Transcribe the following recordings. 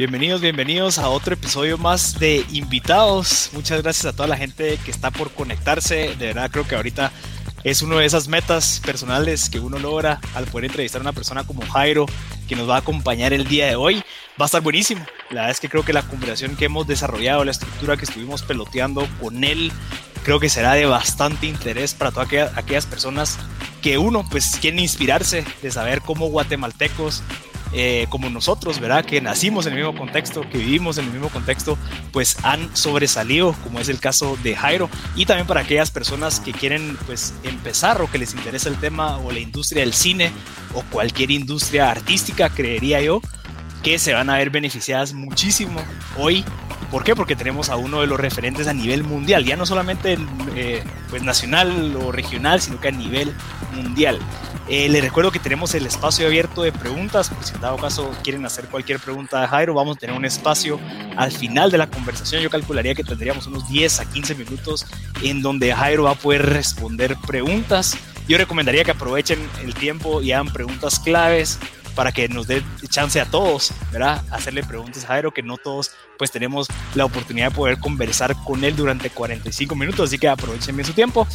Bienvenidos, bienvenidos a otro episodio más de invitados. Muchas gracias a toda la gente que está por conectarse. De verdad creo que ahorita es una de esas metas personales que uno logra al poder entrevistar a una persona como Jairo, que nos va a acompañar el día de hoy. Va a estar buenísimo. La verdad es que creo que la conversación que hemos desarrollado, la estructura que estuvimos peloteando con él, creo que será de bastante interés para todas aquellas, personas que uno pues inspirarse de saber cómo guatemaltecos eh, como nosotros, ¿verdad? Que nacimos en el mismo contexto, que vivimos en el mismo contexto, pues han sobresalido, como es el caso de Jairo, y también para aquellas personas que quieren pues empezar o que les interesa el tema o la industria del cine o cualquier industria artística, creería yo, que se van a ver beneficiadas muchísimo hoy. ¿Por qué? Porque tenemos a uno de los referentes a nivel mundial, ya no solamente eh, pues nacional o regional, sino que a nivel mundial. Eh, les recuerdo que tenemos el espacio abierto de preguntas, por si en dado caso quieren hacer cualquier pregunta a Jairo, vamos a tener un espacio al final de la conversación. Yo calcularía que tendríamos unos 10 a 15 minutos en donde Jairo va a poder responder preguntas. Yo recomendaría que aprovechen el tiempo y hagan preguntas claves para que nos dé chance a todos, ¿verdad? Hacerle preguntas a Jairo, que no todos pues tenemos la oportunidad de poder conversar con él durante 45 minutos, así que aprovechen bien su tiempo.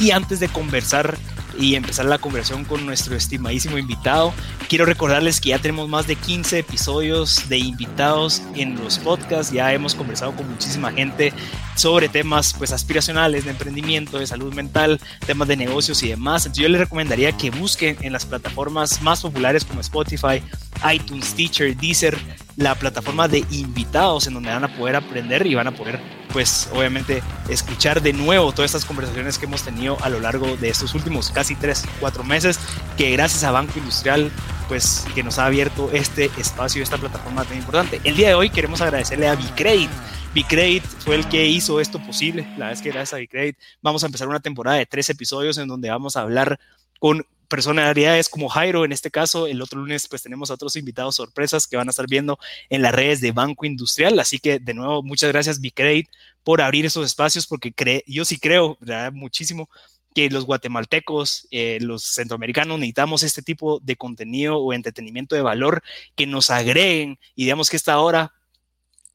Y antes de conversar y empezar la conversación con nuestro estimadísimo invitado, quiero recordarles que ya tenemos más de 15 episodios de invitados en los podcasts, ya hemos conversado con muchísima gente sobre temas pues aspiracionales, de emprendimiento, de salud mental, temas de negocios y demás. Entonces yo les recomendaría que busquen en las plataformas más populares como Spotify, iTunes, Teacher, Deezer, la plataforma de invitados en donde van a poder aprender y van a poder pues obviamente escuchar de nuevo todas estas conversaciones que hemos tenido a lo largo de estos últimos casi 3, 4 meses, que gracias a Banco Industrial pues que nos ha abierto este espacio, esta plataforma tan importante. El día de hoy queremos agradecerle a Bicredit. Bicredit fue el que hizo esto posible. La es que gracias a Bicredit vamos a empezar una temporada de tres episodios en donde vamos a hablar con personalidades como Jairo en este caso. El otro lunes pues tenemos a otros invitados sorpresas que van a estar viendo en las redes de Banco Industrial. Así que de nuevo, muchas gracias Bicredit por abrir esos espacios porque yo sí creo muchísimo que los guatemaltecos, eh, los centroamericanos necesitamos este tipo de contenido o entretenimiento de valor que nos agreguen y digamos que esta hora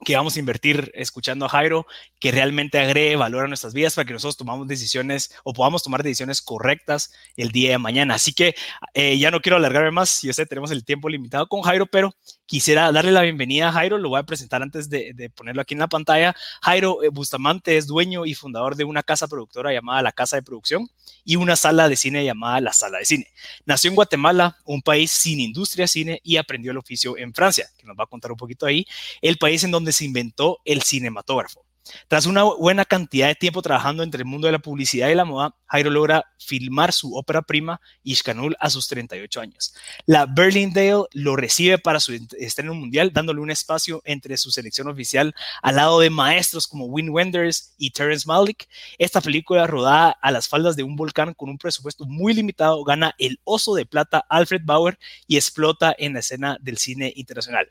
que vamos a invertir escuchando a Jairo, que realmente agregue valor a nuestras vidas para que nosotros tomamos decisiones o podamos tomar decisiones correctas el día de mañana. Así que eh, ya no quiero alargarme más, yo sé, tenemos el tiempo limitado con Jairo, pero quisiera darle la bienvenida a Jairo, lo voy a presentar antes de, ponerlo aquí en la pantalla. Jairo eh, Bustamante es dueño y fundador de una casa productora llamada La Casa de Producción y una sala de cine llamada La Sala de Cine. Nació en Guatemala, un país sin industria cine, y aprendió el oficio en Francia, que nos va a contar un poquito ahí, el país en donde se inventó el cinematógrafo. Tras una buena cantidad de tiempo trabajando entre el mundo de la publicidad y la moda, Jairo logra filmar su ópera prima, Ishkanul, a sus 38 años. La Berlindale lo recibe para su estreno mundial, dándole un espacio entre su selección oficial al lado de maestros como Wim Wenders y Terrence Malick. Esta película, rodada a las faldas de un volcán con un presupuesto muy limitado, gana el Oso de Plata Alfred Bauer y explota en la escena del cine internacional.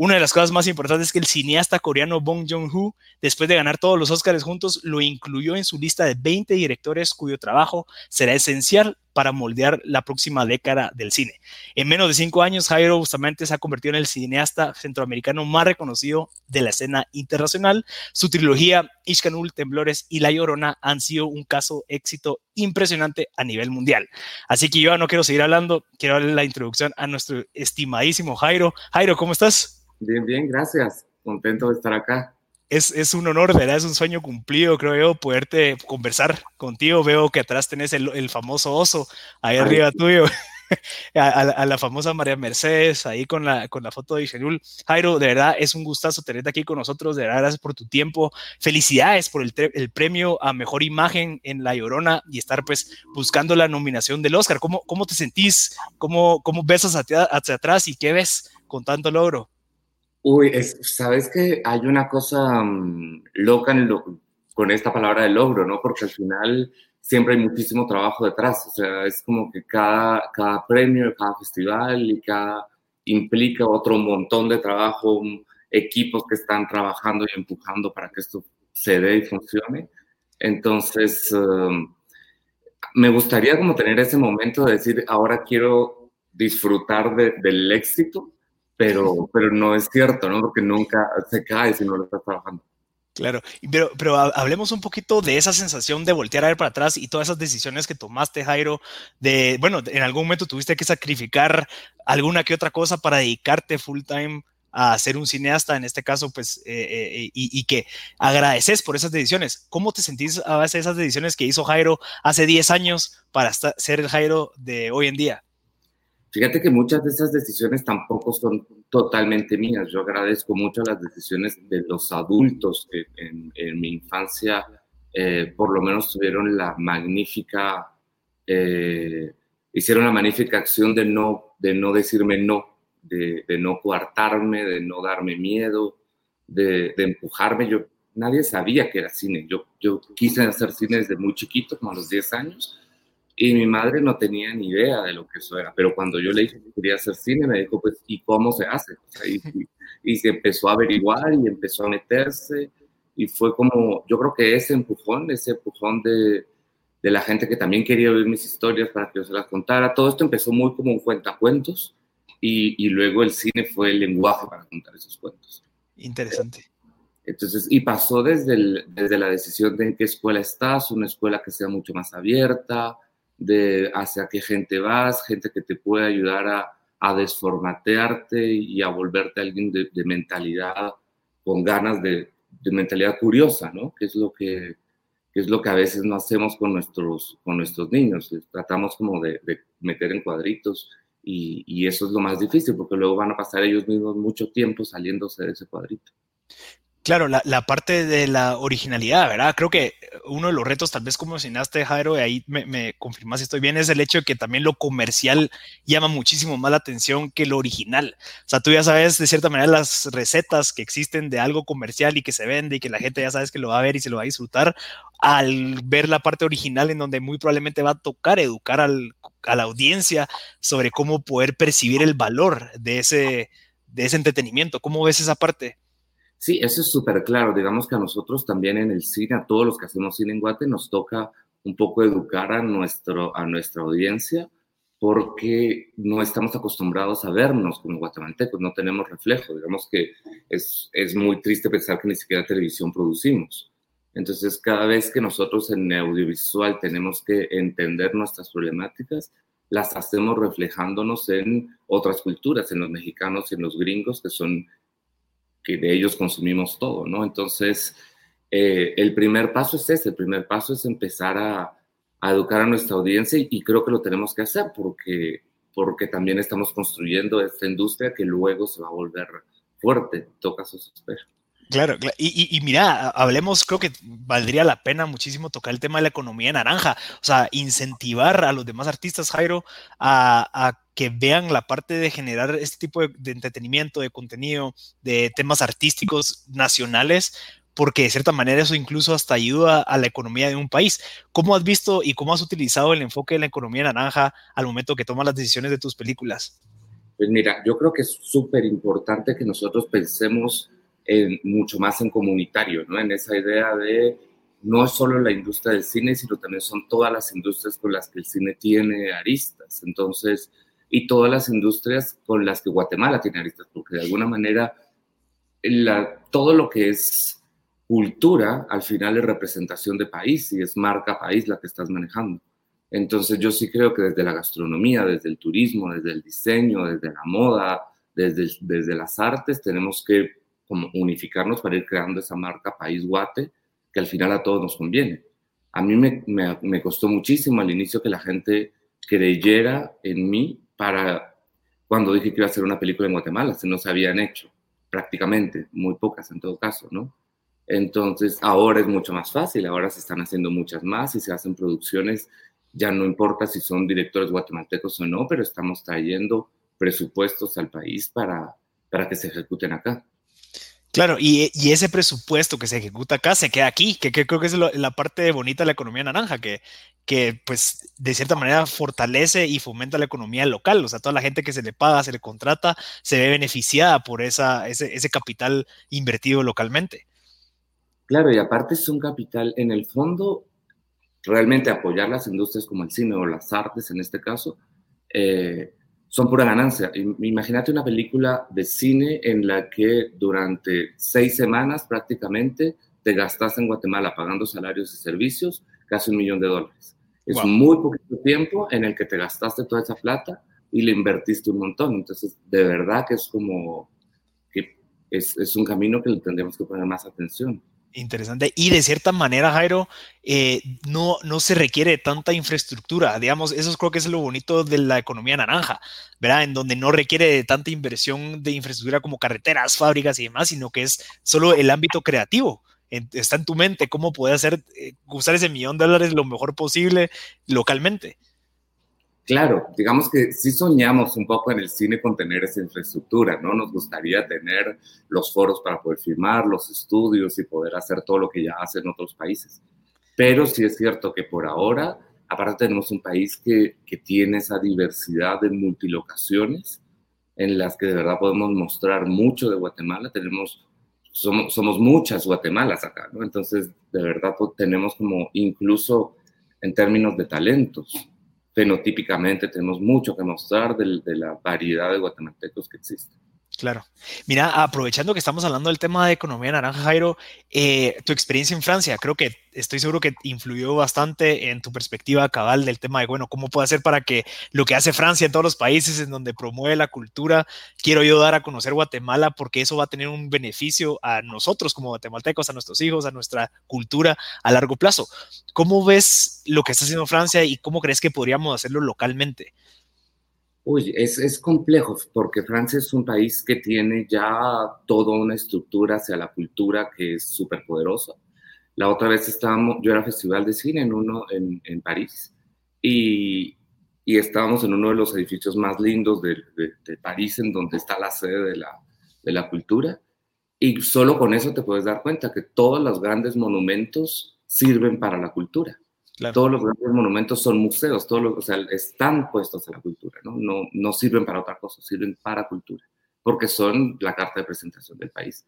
Una de las cosas más importantes es que el cineasta coreano Bong Joon-ho, después de ganar todos los Oscars juntos, lo incluyó en su lista de 20 directores cuyo trabajo será esencial para moldear la próxima década del cine. En menos de cinco años, Jairo Bustamante se ha convertido en el cineasta centroamericano más reconocido de la escena internacional. Su trilogía Ishkanul, Temblores y La Llorona han sido un caso éxito impresionante a nivel mundial. Así que yo no quiero seguir hablando, quiero darle la introducción a nuestro estimadísimo Jairo. Jairo, ¿cómo estás? Bien, bien, gracias. Contento de estar acá. Es, es, un honor, ¿verdad? Es un sueño cumplido, creo yo, poderte conversar contigo. Veo que atrás tenés el, el famoso oso ahí arriba tuyo. A, la famosa María Mercedes, ahí con la, con la foto de Igenul. Jairo, de verdad es un gustazo tenerte aquí con nosotros, de verdad gracias por tu tiempo, felicidades por el, el, premio a Mejor Imagen en La Llorona y estar pues buscando la nominación del Oscar. ¿Cómo, cómo te sentís? ¿Cómo, cómo ves hacia, hacia atrás y qué ves con tanto logro? Uy, sabes que hay una cosa mm, loca con esta palabra de logro, ¿no? Porque al final siempre hay muchísimo trabajo detrás. O sea, es como que cada, cada premio, cada festival y cada implica otro montón de trabajo, equipos que están trabajando y empujando para que esto se dé y funcione. Entonces, um, me gustaría como tener ese momento de decir, ahora quiero disfrutar del éxito pero, pero no es cierto, ¿no? Porque nunca se cae si no lo estás trabajando. Claro, pero, pero hablemos un poquito de esa sensación de voltear a ver para atrás y todas esas decisiones que tomaste, Jairo, de, bueno, en algún momento tuviste que sacrificar alguna que otra cosa para dedicarte full time a ser un cineasta, en este caso, pues, eh, eh, y, que agradeces por esas decisiones. ¿Cómo te sentís a base esas decisiones que hizo Jairo hace 10 años para ser el Jairo de hoy en día? Fíjate que muchas de esas decisiones tampoco son totalmente mías. Yo agradezco mucho las decisiones de los adultos que en, mi infancia eh, por lo menos tuvieron la magnífica, hicieron la magnífica acción de no, de no decirme no de, no coartarme, de no darme miedo, de, empujarme. Yo, nadie sabía que era cine. Yo, yo quise hacer cine desde muy chiquito, como a los 10 años, y mi madre no tenía ni idea de lo que eso era. Pero cuando yo le dije que quería hacer cine, me dijo, pues, ¿y cómo se hace? y, se empezó a averiguar y empezó a meterse. Y fue como, yo creo que ese empujón, ese empujón de, de la gente que también quería oír mis historias para que yo se las contara, todo esto empezó muy como un cuentacuentos y, luego el cine fue el lenguaje para contar esos cuentos. Interesante. Entonces, y pasó desde, desde la decisión de en qué escuela estás, una escuela que sea mucho más abierta, de hacia qué gente vas, gente que te puede ayudar a, a desformatearte y a volverte alguien de, mentalidad con ganas de, de, mentalidad curiosa, ¿no? Que es lo que, que, es lo que a veces no hacemos con nuestros, con nuestros niños. Tratamos como de, de meter en cuadritos y, eso es lo más difícil, porque luego van a pasar ellos mismos mucho tiempo saliéndose de ese cuadrito. Claro, la, parte de la originalidad, ¿verdad? Creo que uno de los retos, tal vez como mencionaste, Jairo, y ahí me, me confirmas si estoy bien, es el hecho de que también lo comercial llama muchísimo más la atención que lo original. O sea, tú ya sabes de cierta manera las recetas que existen de algo comercial y que se vende y que la gente ya sabes que lo va a ver y se lo va a disfrutar, al ver la parte original en donde muy probablemente va a tocar educar al, a la audiencia sobre cómo poder percibir el valor de ese, de ese entretenimiento. ¿Cómo ves esa parte? Sí, eso es súper claro. Digamos que a nosotros también en el cine, a todos los que hacemos cine en Guate, nos toca un poco educar a, nuestro, a nuestra audiencia porque no estamos acostumbrados a vernos como guatemaltecos, no tenemos reflejo. Digamos que es, es muy triste pensar que ni siquiera televisión producimos. Entonces, cada vez que nosotros en audiovisual tenemos que entender nuestras problemáticas, las hacemos reflejándonos en otras culturas, en los mexicanos en los gringos, que son, que de ellos consumimos todo, ¿no? Entonces, eh, el primer paso es ese, el primer paso es empezar a, educar a nuestra audiencia y, creo que lo tenemos que hacer porque, porque también estamos construyendo esta industria que luego se va a volver fuerte, toca sus espera. Claro, y, mira, hablemos, creo que valdría la pena muchísimo tocar el tema de la economía naranja, o sea, incentivar a los demás artistas, Jairo, a, que vean la parte de generar este tipo de, entretenimiento, de contenido, de temas artísticos nacionales, porque de cierta manera eso incluso hasta ayuda a la economía de un país. ¿Cómo has visto y cómo has utilizado el enfoque de la economía naranja al momento que tomas las decisiones de tus películas? Pues mira, yo creo que es súper importante que nosotros pensemos mucho más en comunitario, ¿no? En esa idea de no solo la industria del cine, sino también son todas las industrias con las que el cine tiene aristas. Entonces, y todas las industrias con las que Guatemala tiene aristas, porque de alguna manera la, todo lo que es cultura al final es representación de país y es marca país la que estás manejando. Entonces yo sí creo que desde la gastronomía, desde el turismo, desde el diseño, desde la moda, desde, desde las artes, tenemos que como unificarnos para ir creando esa marca País Guate, que al final a todos nos conviene. A mí me, me, costó muchísimo al inicio que la gente creyera en mí para cuando dije que iba a hacer una película en Guatemala, se no se habían hecho prácticamente, muy pocas en todo caso, ¿no? Entonces ahora es mucho más fácil, ahora se están haciendo muchas más y se hacen producciones, ya no importa si son directores guatemaltecos o no, pero estamos trayendo presupuestos al país para, para que se ejecuten acá. Claro, y, ese presupuesto que se ejecuta acá se queda aquí, que, creo que es la parte bonita de la economía naranja, que, que pues de cierta manera fortalece y fomenta la economía local, o sea, toda la gente que se le paga, se le contrata, se ve beneficiada por esa, ese, ese capital invertido localmente. Claro, y aparte es un capital, en el fondo, realmente apoyar las industrias como el cine o las artes en este caso, eh, son pura ganancia. Imagínate una película de cine en la que durante seis semanas prácticamente te gastas en Guatemala pagando salarios y servicios casi un millón de dólares. Es muy poquito tiempo en el que te gastaste toda esa plata y le invertiste un montón. Entonces, de verdad que es como que es, es un camino que le tendremos que poner más atención. Interesante. Y de cierta manera, Jairo, eh, no, no se requiere tanta infraestructura. Digamos, eso creo que es lo bonito de la economía naranja, ¿verdad? En donde no requiere tanta inversión de infraestructura como carreteras, fábricas y demás, sino que es solo el ámbito creativo. está en tu mente cómo puede hacer, eh, usar ese millón de dólares lo mejor posible localmente. Claro, digamos que sí soñamos un poco en el cine con tener esa infraestructura, ¿no? Nos gustaría tener los foros para poder filmar, los estudios y poder hacer todo lo que ya hacen otros países. Pero sí es cierto que por ahora, aparte tenemos un país que, que tiene esa diversidad de multilocaciones en las que de verdad podemos mostrar mucho de Guatemala. Tenemos, somos, somos muchas Guatemalas acá, ¿no? Entonces, de verdad pues, tenemos como incluso en términos de talentos fenotípicamente tenemos mucho que mostrar de, de la variedad de guatemaltecos que existen. Claro. Mira, aprovechando que estamos hablando del tema de economía naranja, Jairo, eh, tu experiencia en Francia, creo que estoy seguro que influyó bastante en tu perspectiva cabal del tema de, bueno, ¿cómo puede hacer para que lo que hace Francia en todos los países en donde promueve la cultura, quiero yo dar a conocer Guatemala porque eso va a tener un beneficio a nosotros como guatemaltecos, a nuestros hijos, a nuestra cultura a largo plazo? ¿Cómo ves lo que está haciendo Francia y cómo crees que podríamos hacerlo localmente? Uy, es, es, complejo porque Francia es un país que tiene ya toda una estructura hacia la cultura que es súper poderosa. La otra vez estábamos, yo era festival de cine en uno en, en París y, y, estábamos en uno de los edificios más lindos de, de, de, París, en donde está la sede de la, de la cultura. Y solo con eso te puedes dar cuenta que todos los grandes monumentos sirven para la cultura. Todos los grandes monumentos son museos, todos los, o sea, están puestos a la cultura, ¿no? ¿no? No sirven para otra cosa, sirven para cultura, porque son la carta de presentación del país.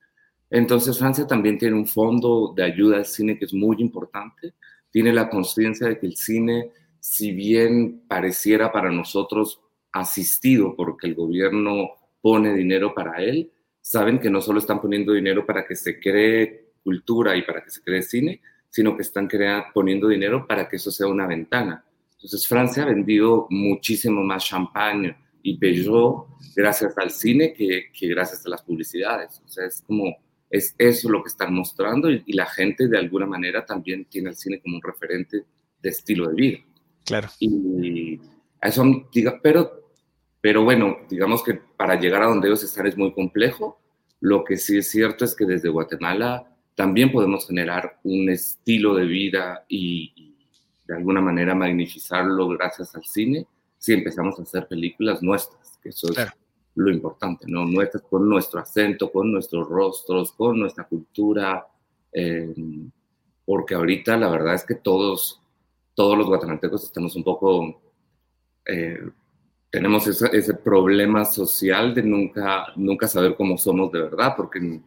Entonces Francia también tiene un fondo de ayuda al cine que es muy importante, tiene la conciencia de que el cine, si bien pareciera para nosotros asistido porque el gobierno pone dinero para él, saben que no solo están poniendo dinero para que se cree cultura y para que se cree cine, sino que están creando, poniendo dinero para que eso sea una ventana. Entonces Francia ha vendido muchísimo más champán y Peugeot gracias al cine que, que, gracias a las publicidades. O sea, es como, es eso lo que están mostrando y, y, la gente de alguna manera también tiene al cine como un referente de estilo de vida. Claro. Y eso, diga, pero, pero bueno, digamos que para llegar a donde ellos están es muy complejo. Lo que sí es cierto es que desde Guatemala también podemos generar un estilo de vida y, de alguna manera magnificarlo gracias al cine si empezamos a hacer películas nuestras, que eso es lo importante, ¿no? Nuestras con nuestro acento, con nuestros rostros, con nuestra cultura, eh, porque ahorita la verdad es que todos, todos los guatemaltecos estamos un poco, eh, tenemos ese, ese, problema social de nunca, nunca saber cómo somos de verdad, porque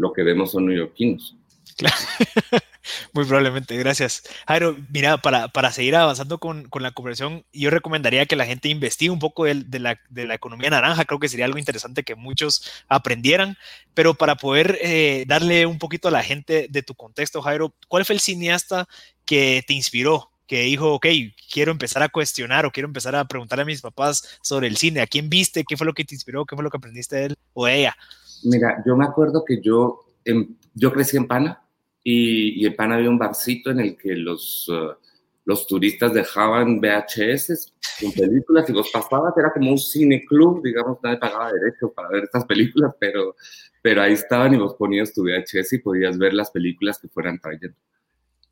lo que vemos son neoyorquinos. Claro. Muy probablemente, gracias. Jairo, mira, para, para seguir avanzando con, con, la conversación, yo recomendaría que la gente investigue un poco de, de, la, de, la, economía naranja, creo que sería algo interesante que muchos aprendieran, pero para poder eh, darle un poquito a la gente de tu contexto, Jairo, ¿cuál fue el cineasta que te inspiró? Que dijo, ok, quiero empezar a cuestionar o quiero empezar a preguntarle a mis papás sobre el cine, ¿a quién viste? ¿Qué fue lo que te inspiró? ¿Qué fue lo que aprendiste de él o de ella? Mira, yo me acuerdo que yo, en, yo crecí en Pana y, y, en Pana había un barcito en el que los, uh, los turistas dejaban VHS con películas y los pasabas, era como un cine club, digamos, nadie pagaba derecho para ver estas películas, pero, pero ahí estaban y vos ponías tu VHS y podías ver las películas que fueran trayendo.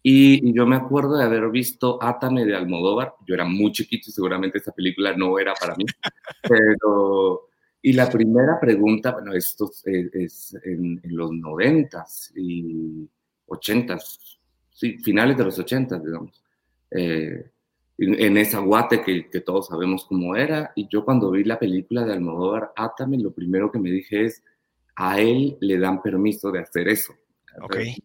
Y, y, yo me acuerdo de haber visto Átame de Almodóvar, yo era muy chiquito y seguramente esta película no era para mí, pero y la primera pregunta, bueno, esto es, es en, en, los noventas y ochentas, sí, finales de los ochentas, digamos, eh, en, en, esa guate que, que, todos sabemos cómo era. Y yo cuando vi la película de Almodóvar, Átame, lo primero que me dije es, a él le dan permiso de hacer eso. Okay.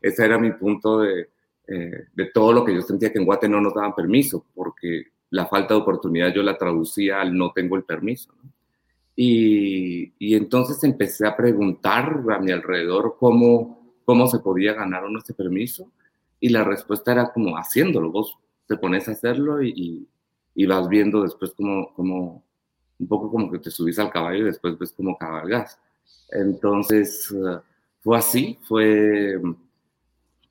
Ese era mi punto de, eh, de todo lo que yo sentía que en Guate no nos daban permiso, porque la falta de oportunidad yo la traducía al no tengo el permiso. Y, entonces empecé a preguntar a mi alrededor cómo, cómo se podía ganar uno ese permiso y la respuesta era como haciéndolo, vos te pones a hacerlo y, y vas viendo después como, como, un poco como que te subís al caballo y después ves como cabalgas. Entonces, fue así, fue,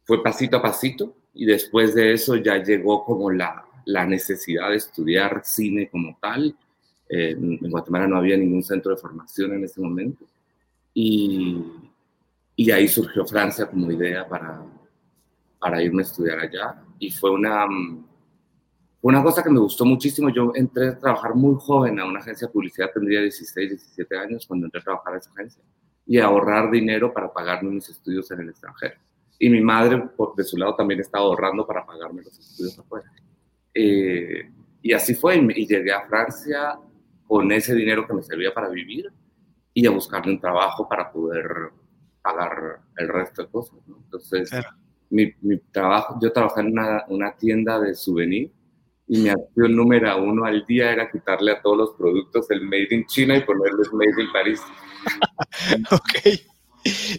fue pasito a pasito y después de eso ya llegó como la, la necesidad de estudiar cine como tal. Eh, en Guatemala no había ningún centro de formación en ese momento y, y ahí surgió Francia como idea para, para irme a estudiar allá y fue una una cosa que me gustó muchísimo, yo entré a trabajar muy joven a una agencia de publicidad, tendría 16, 17 años cuando entré a trabajar a esa agencia, y ahorrar dinero para pagarme mis estudios en el extranjero. Y mi madre, por, de su lado, también estaba ahorrando para pagarme los estudios afuera. Eh, y así fue, y, llegué a Francia con ese dinero que me servía para vivir y a buscarme un trabajo para poder pagar el resto de cosas. Entonces, mi, mi, trabajo, yo trabajé en una, una tienda de souvenir y mi acción número uno al día era quitarle a todos los productos el Made in China y ponerles Made in París. ok.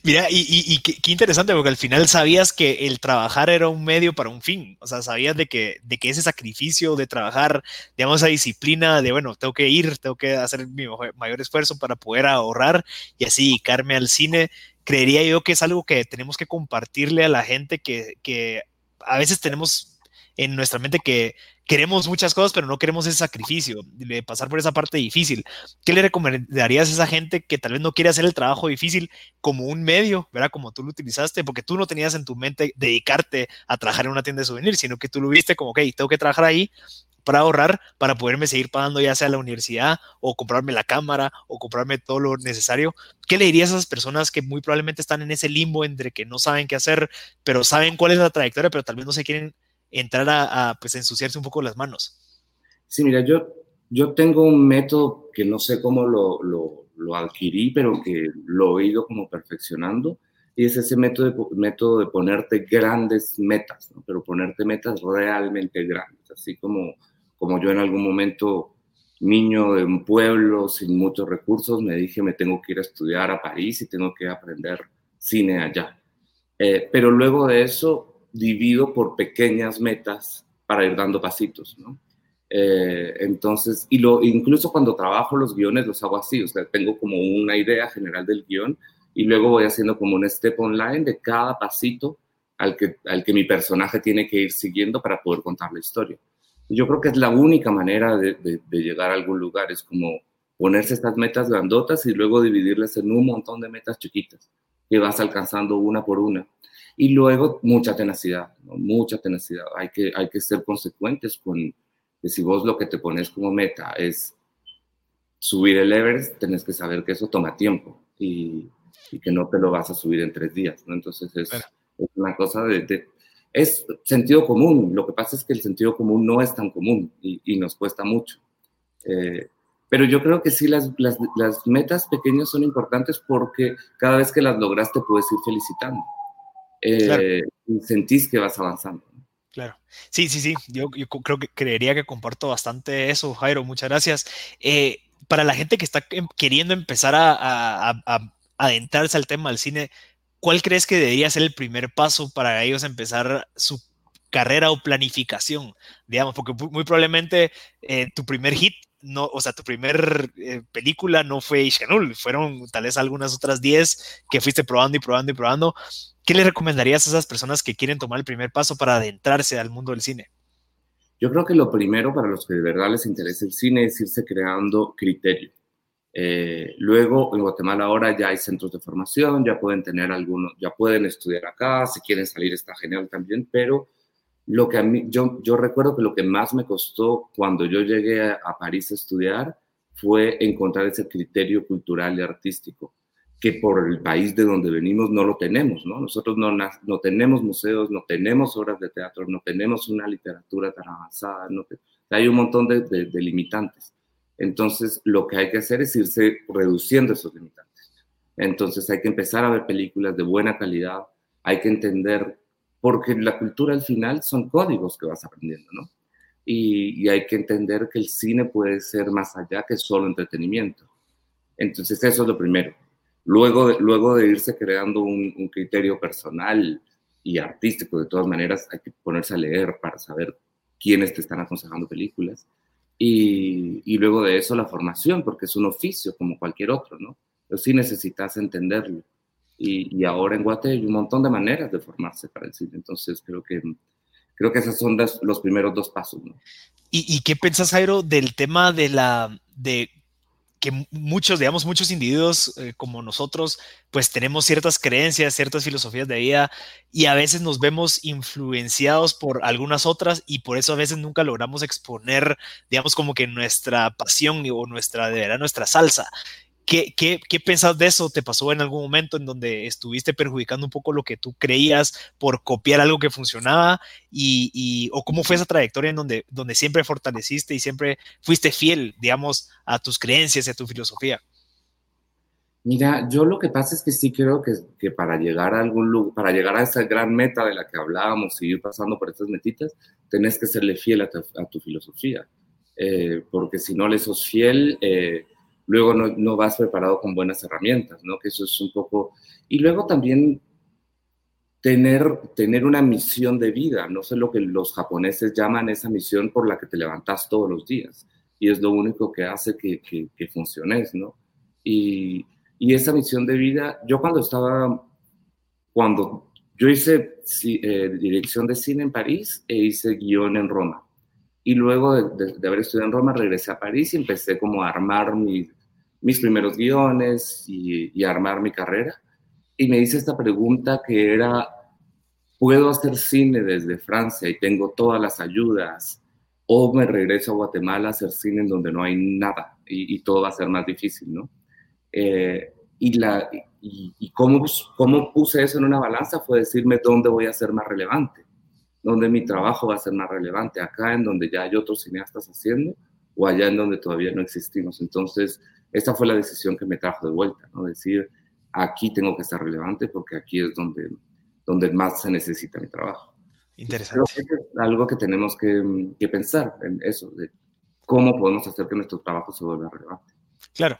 Mira, y, qué, interesante, porque al final sabías que el trabajar era un medio para un fin. O sea, sabías de que, de que ese sacrificio de trabajar, digamos, esa disciplina de, bueno, tengo que ir, tengo que hacer mi mayor esfuerzo para poder ahorrar y así dedicarme al cine. Creería yo que es algo que tenemos que compartirle a la gente que, que a veces tenemos en nuestra mente que queremos muchas cosas, pero no queremos ese sacrificio de pasar por esa parte difícil. ¿Qué le recomendarías a esa gente que tal vez no quiere hacer el trabajo difícil como un medio, ¿verdad? Como tú lo utilizaste, porque tú no tenías en tu mente dedicarte a trabajar en una tienda de souvenirs, sino que tú lo viste como, ok, tengo que trabajar ahí para ahorrar, para poderme seguir pagando ya sea la universidad o comprarme la cámara o comprarme todo lo necesario. ¿Qué le dirías a esas personas que muy probablemente están en ese limbo entre que no saben qué hacer, pero saben cuál es la trayectoria, pero tal vez no se quieren entrar a, pues, ensuciarse un poco las manos. Sí, mira, yo, yo tengo un método que no sé cómo lo, lo, adquirí, pero que lo he ido como perfeccionando, y es ese método de, método de ponerte grandes metas, pero ponerte metas realmente grandes, así como, como yo en algún momento, niño de un pueblo sin muchos recursos, me dije, me tengo que ir a estudiar a París y tengo que aprender cine allá. Eh, pero luego de eso divido por pequeñas metas para ir dando pasitos, ¿no? Eh, entonces, y lo, incluso cuando trabajo los guiones los hago así, o sea, tengo como una idea general del guion y luego voy haciendo como un step online de cada pasito al que, al que mi personaje tiene que ir siguiendo para poder contar la historia. yo creo que es la única manera de, de, llegar a algún lugar, es como ponerse estas metas grandotas y luego dividirlas en un montón de metas chiquitas que vas alcanzando una por una. Y luego mucha tenacidad, mucha tenacidad. Hay que, hay que ser consecuentes con que si vos lo que te pones como meta es subir el Everest, tenés que saber que eso toma tiempo y, y que no te lo vas a subir en tres días. ¿no? Entonces es, es una cosa de, Es sentido común. Lo que pasa es que el sentido común no es tan común y, y nos cuesta mucho. Eh, pero yo creo que sí, las, las, las, metas pequeñas son importantes porque cada vez que las lograste puedes ir felicitando eh, sentís que vas avanzando. Claro. Sí, sí, sí. Yo, yo, creo que creería que comparto bastante eso, Jairo. Muchas gracias. Eh, para la gente que está em, queriendo empezar a, a, a, adentrarse al tema del cine, ¿cuál crees que debería ser el primer paso para ellos empezar su carrera o planificación? Digamos, porque muy probablemente eh, tu primer hit no, o sea, tu primer eh, película no fue Ishanul, fueron tal vez algunas otras 10 que fuiste probando y probando y probando. ¿Qué le recomendarías a esas personas que quieren tomar el primer paso para adentrarse al mundo del cine? Yo creo que lo primero para los que de verdad les interesa el cine es irse creando criterio. Eh, luego, en Guatemala ahora ya hay centros de formación, ya pueden tener algunos, ya pueden estudiar acá, si quieren salir está genial también, pero lo que a mí, yo, yo recuerdo que lo que más me costó cuando yo llegué a, París a estudiar fue encontrar ese criterio cultural y artístico que por el país de donde venimos no lo tenemos, ¿no? Nosotros no, no tenemos museos, no tenemos obras de teatro, no tenemos una literatura tan avanzada, no hay un montón de, de, limitantes. Entonces, lo que hay que hacer es irse reduciendo esos limitantes. Entonces, hay que empezar a ver películas de buena calidad, hay que entender, porque la cultura al final son códigos que vas aprendiendo, ¿no? y, hay que entender que el cine puede ser más allá que solo entretenimiento. Entonces eso es lo primero. Luego luego de irse creando un, criterio personal y artístico, de todas maneras, hay que ponerse a leer para saber quiénes te están aconsejando películas. Y, y, luego de eso la formación, porque es un oficio como cualquier otro, ¿no? Pero sí necesitas entenderlo. Y, y, ahora en Guate hay un montón de maneras de formarse para el. Entonces creo que creo que esos son los primeros dos pasos. ¿no? ¿Y, qué piensas, Jairo, del tema de la de que muchos, digamos, muchos individuos eh, como nosotros, pues tenemos ciertas creencias, ciertas filosofías de vida y a veces nos vemos influenciados por algunas otras y por eso a veces nunca logramos exponer, digamos, como que nuestra pasión o nuestra, de verdad, nuestra salsa. ¿Qué, qué, qué pensás de eso? ¿Te pasó en algún momento en donde estuviste perjudicando un poco lo que tú creías por copiar algo que funcionaba? Y, y, ¿O cómo fue esa trayectoria en donde, donde siempre fortaleciste y siempre fuiste fiel, digamos, a tus creencias y a tu filosofía? Mira, yo lo que pasa es que sí creo que, que para llegar a algún lugar, para llegar a esa gran meta de la que hablábamos y ir pasando por estas metitas, tenés que serle fiel a tu, a tu filosofía. Eh, porque si no le sos fiel, eh, luego no, vas preparado con buenas herramientas, ¿no? Que eso es un poco... Y luego también tener, tener una misión de vida, no sé lo que los japoneses llaman esa misión por la que te levantas todos los días. Y es lo único que hace que, que, funciones, ¿no? Y, y, esa misión de vida, yo cuando estaba, cuando yo hice eh, dirección de cine en París e hice guion en Roma. Y luego de, haber estudiado en Roma, regresé a París y empecé como a armar mis primeros guiones y, y armar mi carrera. Y me hice esta pregunta que era, ¿puedo hacer cine desde Francia y tengo todas las ayudas? ¿O me regreso a Guatemala a hacer cine donde no hay nada y, todo va a ser más difícil, ¿no? Eh, y, la, y, y cómo, cómo puse eso en una balanza fue decirme dónde voy a ser más relevante donde mi trabajo va a ser más relevante, acá en donde ya hay otros cineastas haciendo o allá en donde todavía no existimos. Entonces, esa fue la decisión que me trajo de vuelta, ¿no? Decir, aquí tengo que ser relevante porque aquí es donde, donde más se necesita mi trabajo. Interesante. es algo que tenemos que, que pensar en eso, de cómo podemos hacer que nuestro trabajo se vuelva relevante. Claro,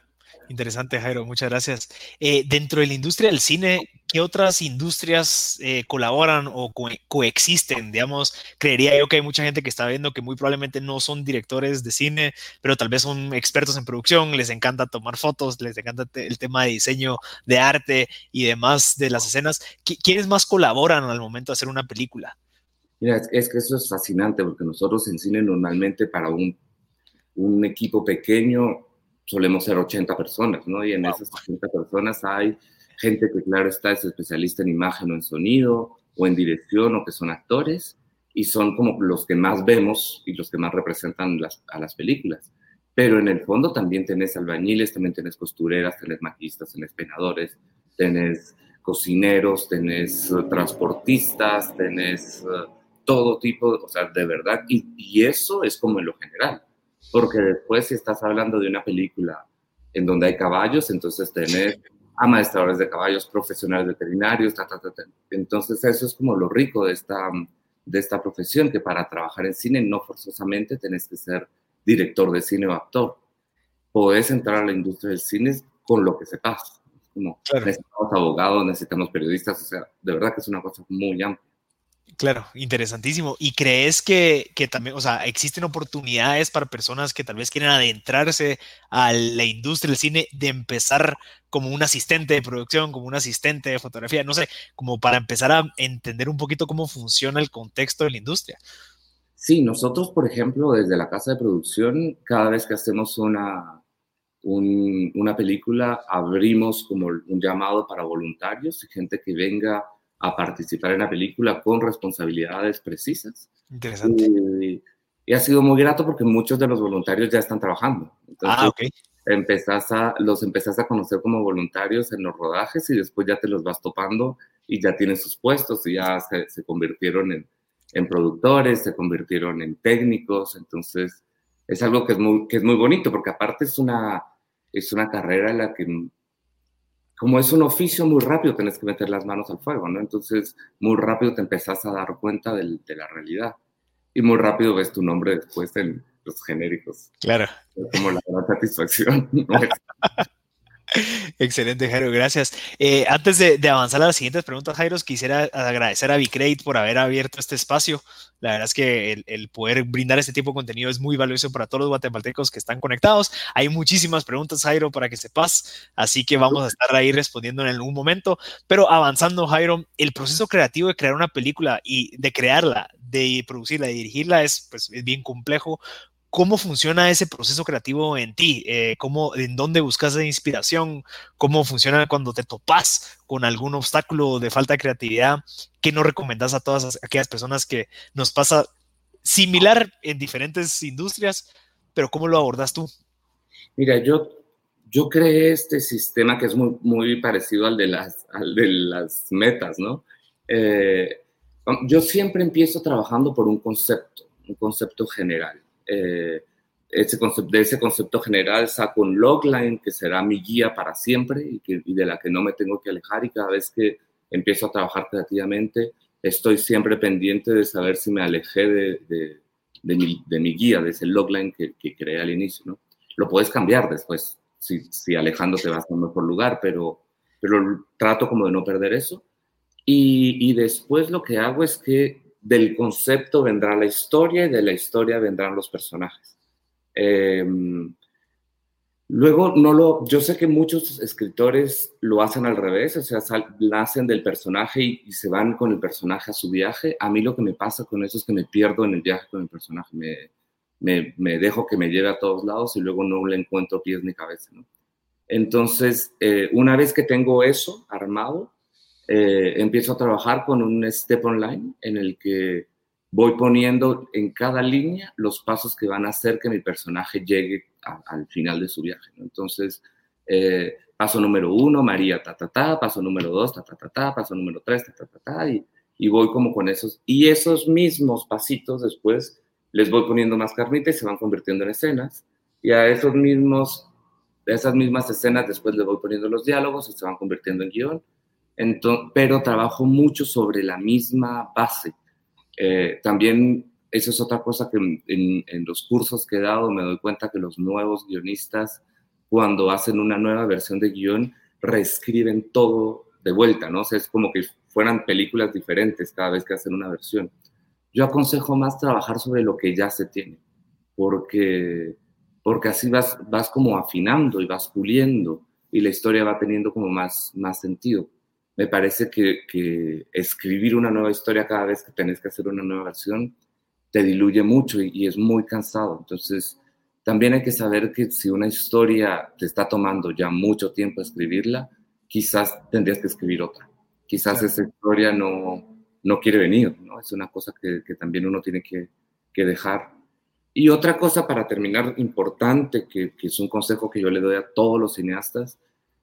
Interesante, Jairo, muchas gracias. Eh, dentro de la industria del cine, ¿qué otras industrias eh, colaboran o coexisten? Digamos, creería yo que hay mucha gente que está viendo que muy probablemente no son directores de cine, pero tal vez son expertos en producción, les encanta tomar fotos, les encanta el tema de diseño de arte y demás de las escenas. ¿Quiénes más colaboran al momento de hacer una película? Mira, es, que eso es fascinante porque nosotros en cine normalmente para un, un equipo pequeño solemos ser 80 personas, ¿no? Y en esas 80 personas hay gente que, claro, está, es especialista en imagen o en sonido o en dirección o que son actores y son como los que más vemos y los que más representan a las películas. Pero en el fondo también tenés albañiles, también tenés costureras, tenés maquistas, tenés penadores, tenés cocineros, tenés uh, transportistas, tenés uh, todo tipo, o sea, de verdad, y, y, eso es como en lo general. Porque después si estás hablando de una película en donde hay caballos, entonces tenés amaestradores de caballos, profesionales veterinarios, entonces eso es como lo rico de esta, de esta profesión, que para trabajar en cine no forzosamente tenés que ser director de cine o actor. Podés entrar a la industria del cine con lo que sepas. Como necesitamos abogados, necesitamos periodistas, o sea, de verdad que es una cosa muy amplia. Claro, interesantísimo. ¿Y crees que, que, también, o sea, existen oportunidades para personas que tal vez quieren adentrarse a la industria del cine de empezar como un asistente de producción, como un asistente de fotografía, no sé, como para empezar a entender un poquito cómo funciona el contexto de la industria? Sí, nosotros, por ejemplo, desde la casa de producción, cada vez que hacemos una, una película, abrimos como un llamado para voluntarios, gente que venga a participar en la película con responsabilidades precisas. Interesante. Y, ha sido muy grato porque muchos de los voluntarios ya están trabajando. Entonces, ah, ok. Empezás a, los empezás a conocer como voluntarios en los rodajes y después ya te los vas topando y ya tienen sus puestos y ya se, se convirtieron en, en, productores, se convirtieron en técnicos. Entonces, es algo que es muy, que es muy bonito porque aparte es una, es una carrera en la que como es un oficio muy rápido, tenés que meter las manos al fuego, ¿no? Entonces, muy rápido te empezás a dar cuenta de la realidad. y muy rápido ves tu nombre después en los genéricos. Claro. como la gran satisfacción. Excelente, Jairo, gracias. Eh, antes de, avanzar a las siguientes preguntas, Jairo, quisiera agradecer a Bicrate por haber abierto este espacio. La verdad es que el, poder brindar este tipo de contenido es muy valioso para todos los guatemaltecos que están conectados. Hay muchísimas preguntas, Jairo, para que sepas, así que vamos a estar ahí respondiendo en algún momento. Pero avanzando, Jairo, el proceso creativo de crear una película y de crearla, de producirla, de dirigirla es, pues, es bien complejo ¿Cómo funciona ese proceso creativo en ti? Eh, ¿cómo, ¿En dónde buscas la inspiración? ¿Cómo funciona cuando te topas con algún obstáculo de falta de creatividad? ¿Qué nos recomendas a todas aquellas personas que nos pasa similar en diferentes industrias, pero cómo lo abordas tú? Mira, yo, yo creé este sistema que es muy, muy parecido al de las, al de las metas, ¿no? Eh, yo siempre empiezo trabajando por un concepto, un concepto general eh, ese concepto, de ese concepto general saco un logline que será mi guía para siempre y, que, de la que no me tengo que alejar y cada vez que empiezo a trabajar creativamente estoy siempre pendiente de saber si me alejé de, de, de, mi, de mi, guía, de ese logline que, que, creé al inicio. ¿no? Lo puedes cambiar después, si, si Alejandro te vas a un mejor lugar, pero, pero trato como de no perder eso. Y, y después lo que hago es que del concepto vendrá la historia y de la historia vendrán los personajes. Em, luego, no lo, yo sé que muchos escritores lo hacen al revés, o sea, nacen del personaje y, se van con el personaje a su viaje. A mí lo que me pasa con eso es que me pierdo en el viaje con el personaje, me, me, dejo que me lleve a todos lados y luego no le encuentro pies ni cabeza. Entonces, eh, una vez que tengo eso armado, eh, empiezo a trabajar con un step online en el que voy poniendo en cada línea los pasos que van a hacer que mi personaje llegue al final de su viaje. Entonces, eh, paso número uno, María, ta, ta, ta, paso número dos, ta, ta, ta, ta, paso número tres, ta, ta, ta, ta, y, y voy como con esos. Y esos mismos pasitos después les voy poniendo más carnita y se van convirtiendo en escenas. Y a esos mismos, esas mismas escenas después les voy poniendo los diálogos y se van convirtiendo en guion pero trabajo mucho sobre la misma base. Eh, también eso es otra cosa que en, los cursos que he dado me doy cuenta que los nuevos guionistas, cuando hacen una nueva versión de guion, reescriben todo de vuelta, ¿no? O sea, es como que fueran películas diferentes cada vez que hacen una versión. Yo aconsejo más trabajar sobre lo que ya se tiene, porque, porque así vas, vas como afinando y vas puliendo y la historia va teniendo como más, más sentido me parece que, escribir una nueva historia cada vez que tenés que hacer una nueva versión te diluye mucho y, es muy cansado. Entonces, también hay que saber que si una historia te está tomando ya mucho tiempo escribirla, quizás tendrías que escribir otra. Quizás esa historia no, no quiere venir, ¿no? Es una cosa que, también uno tiene que, dejar. Y otra cosa para terminar importante, que, que es un consejo que yo le doy a todos los cineastas,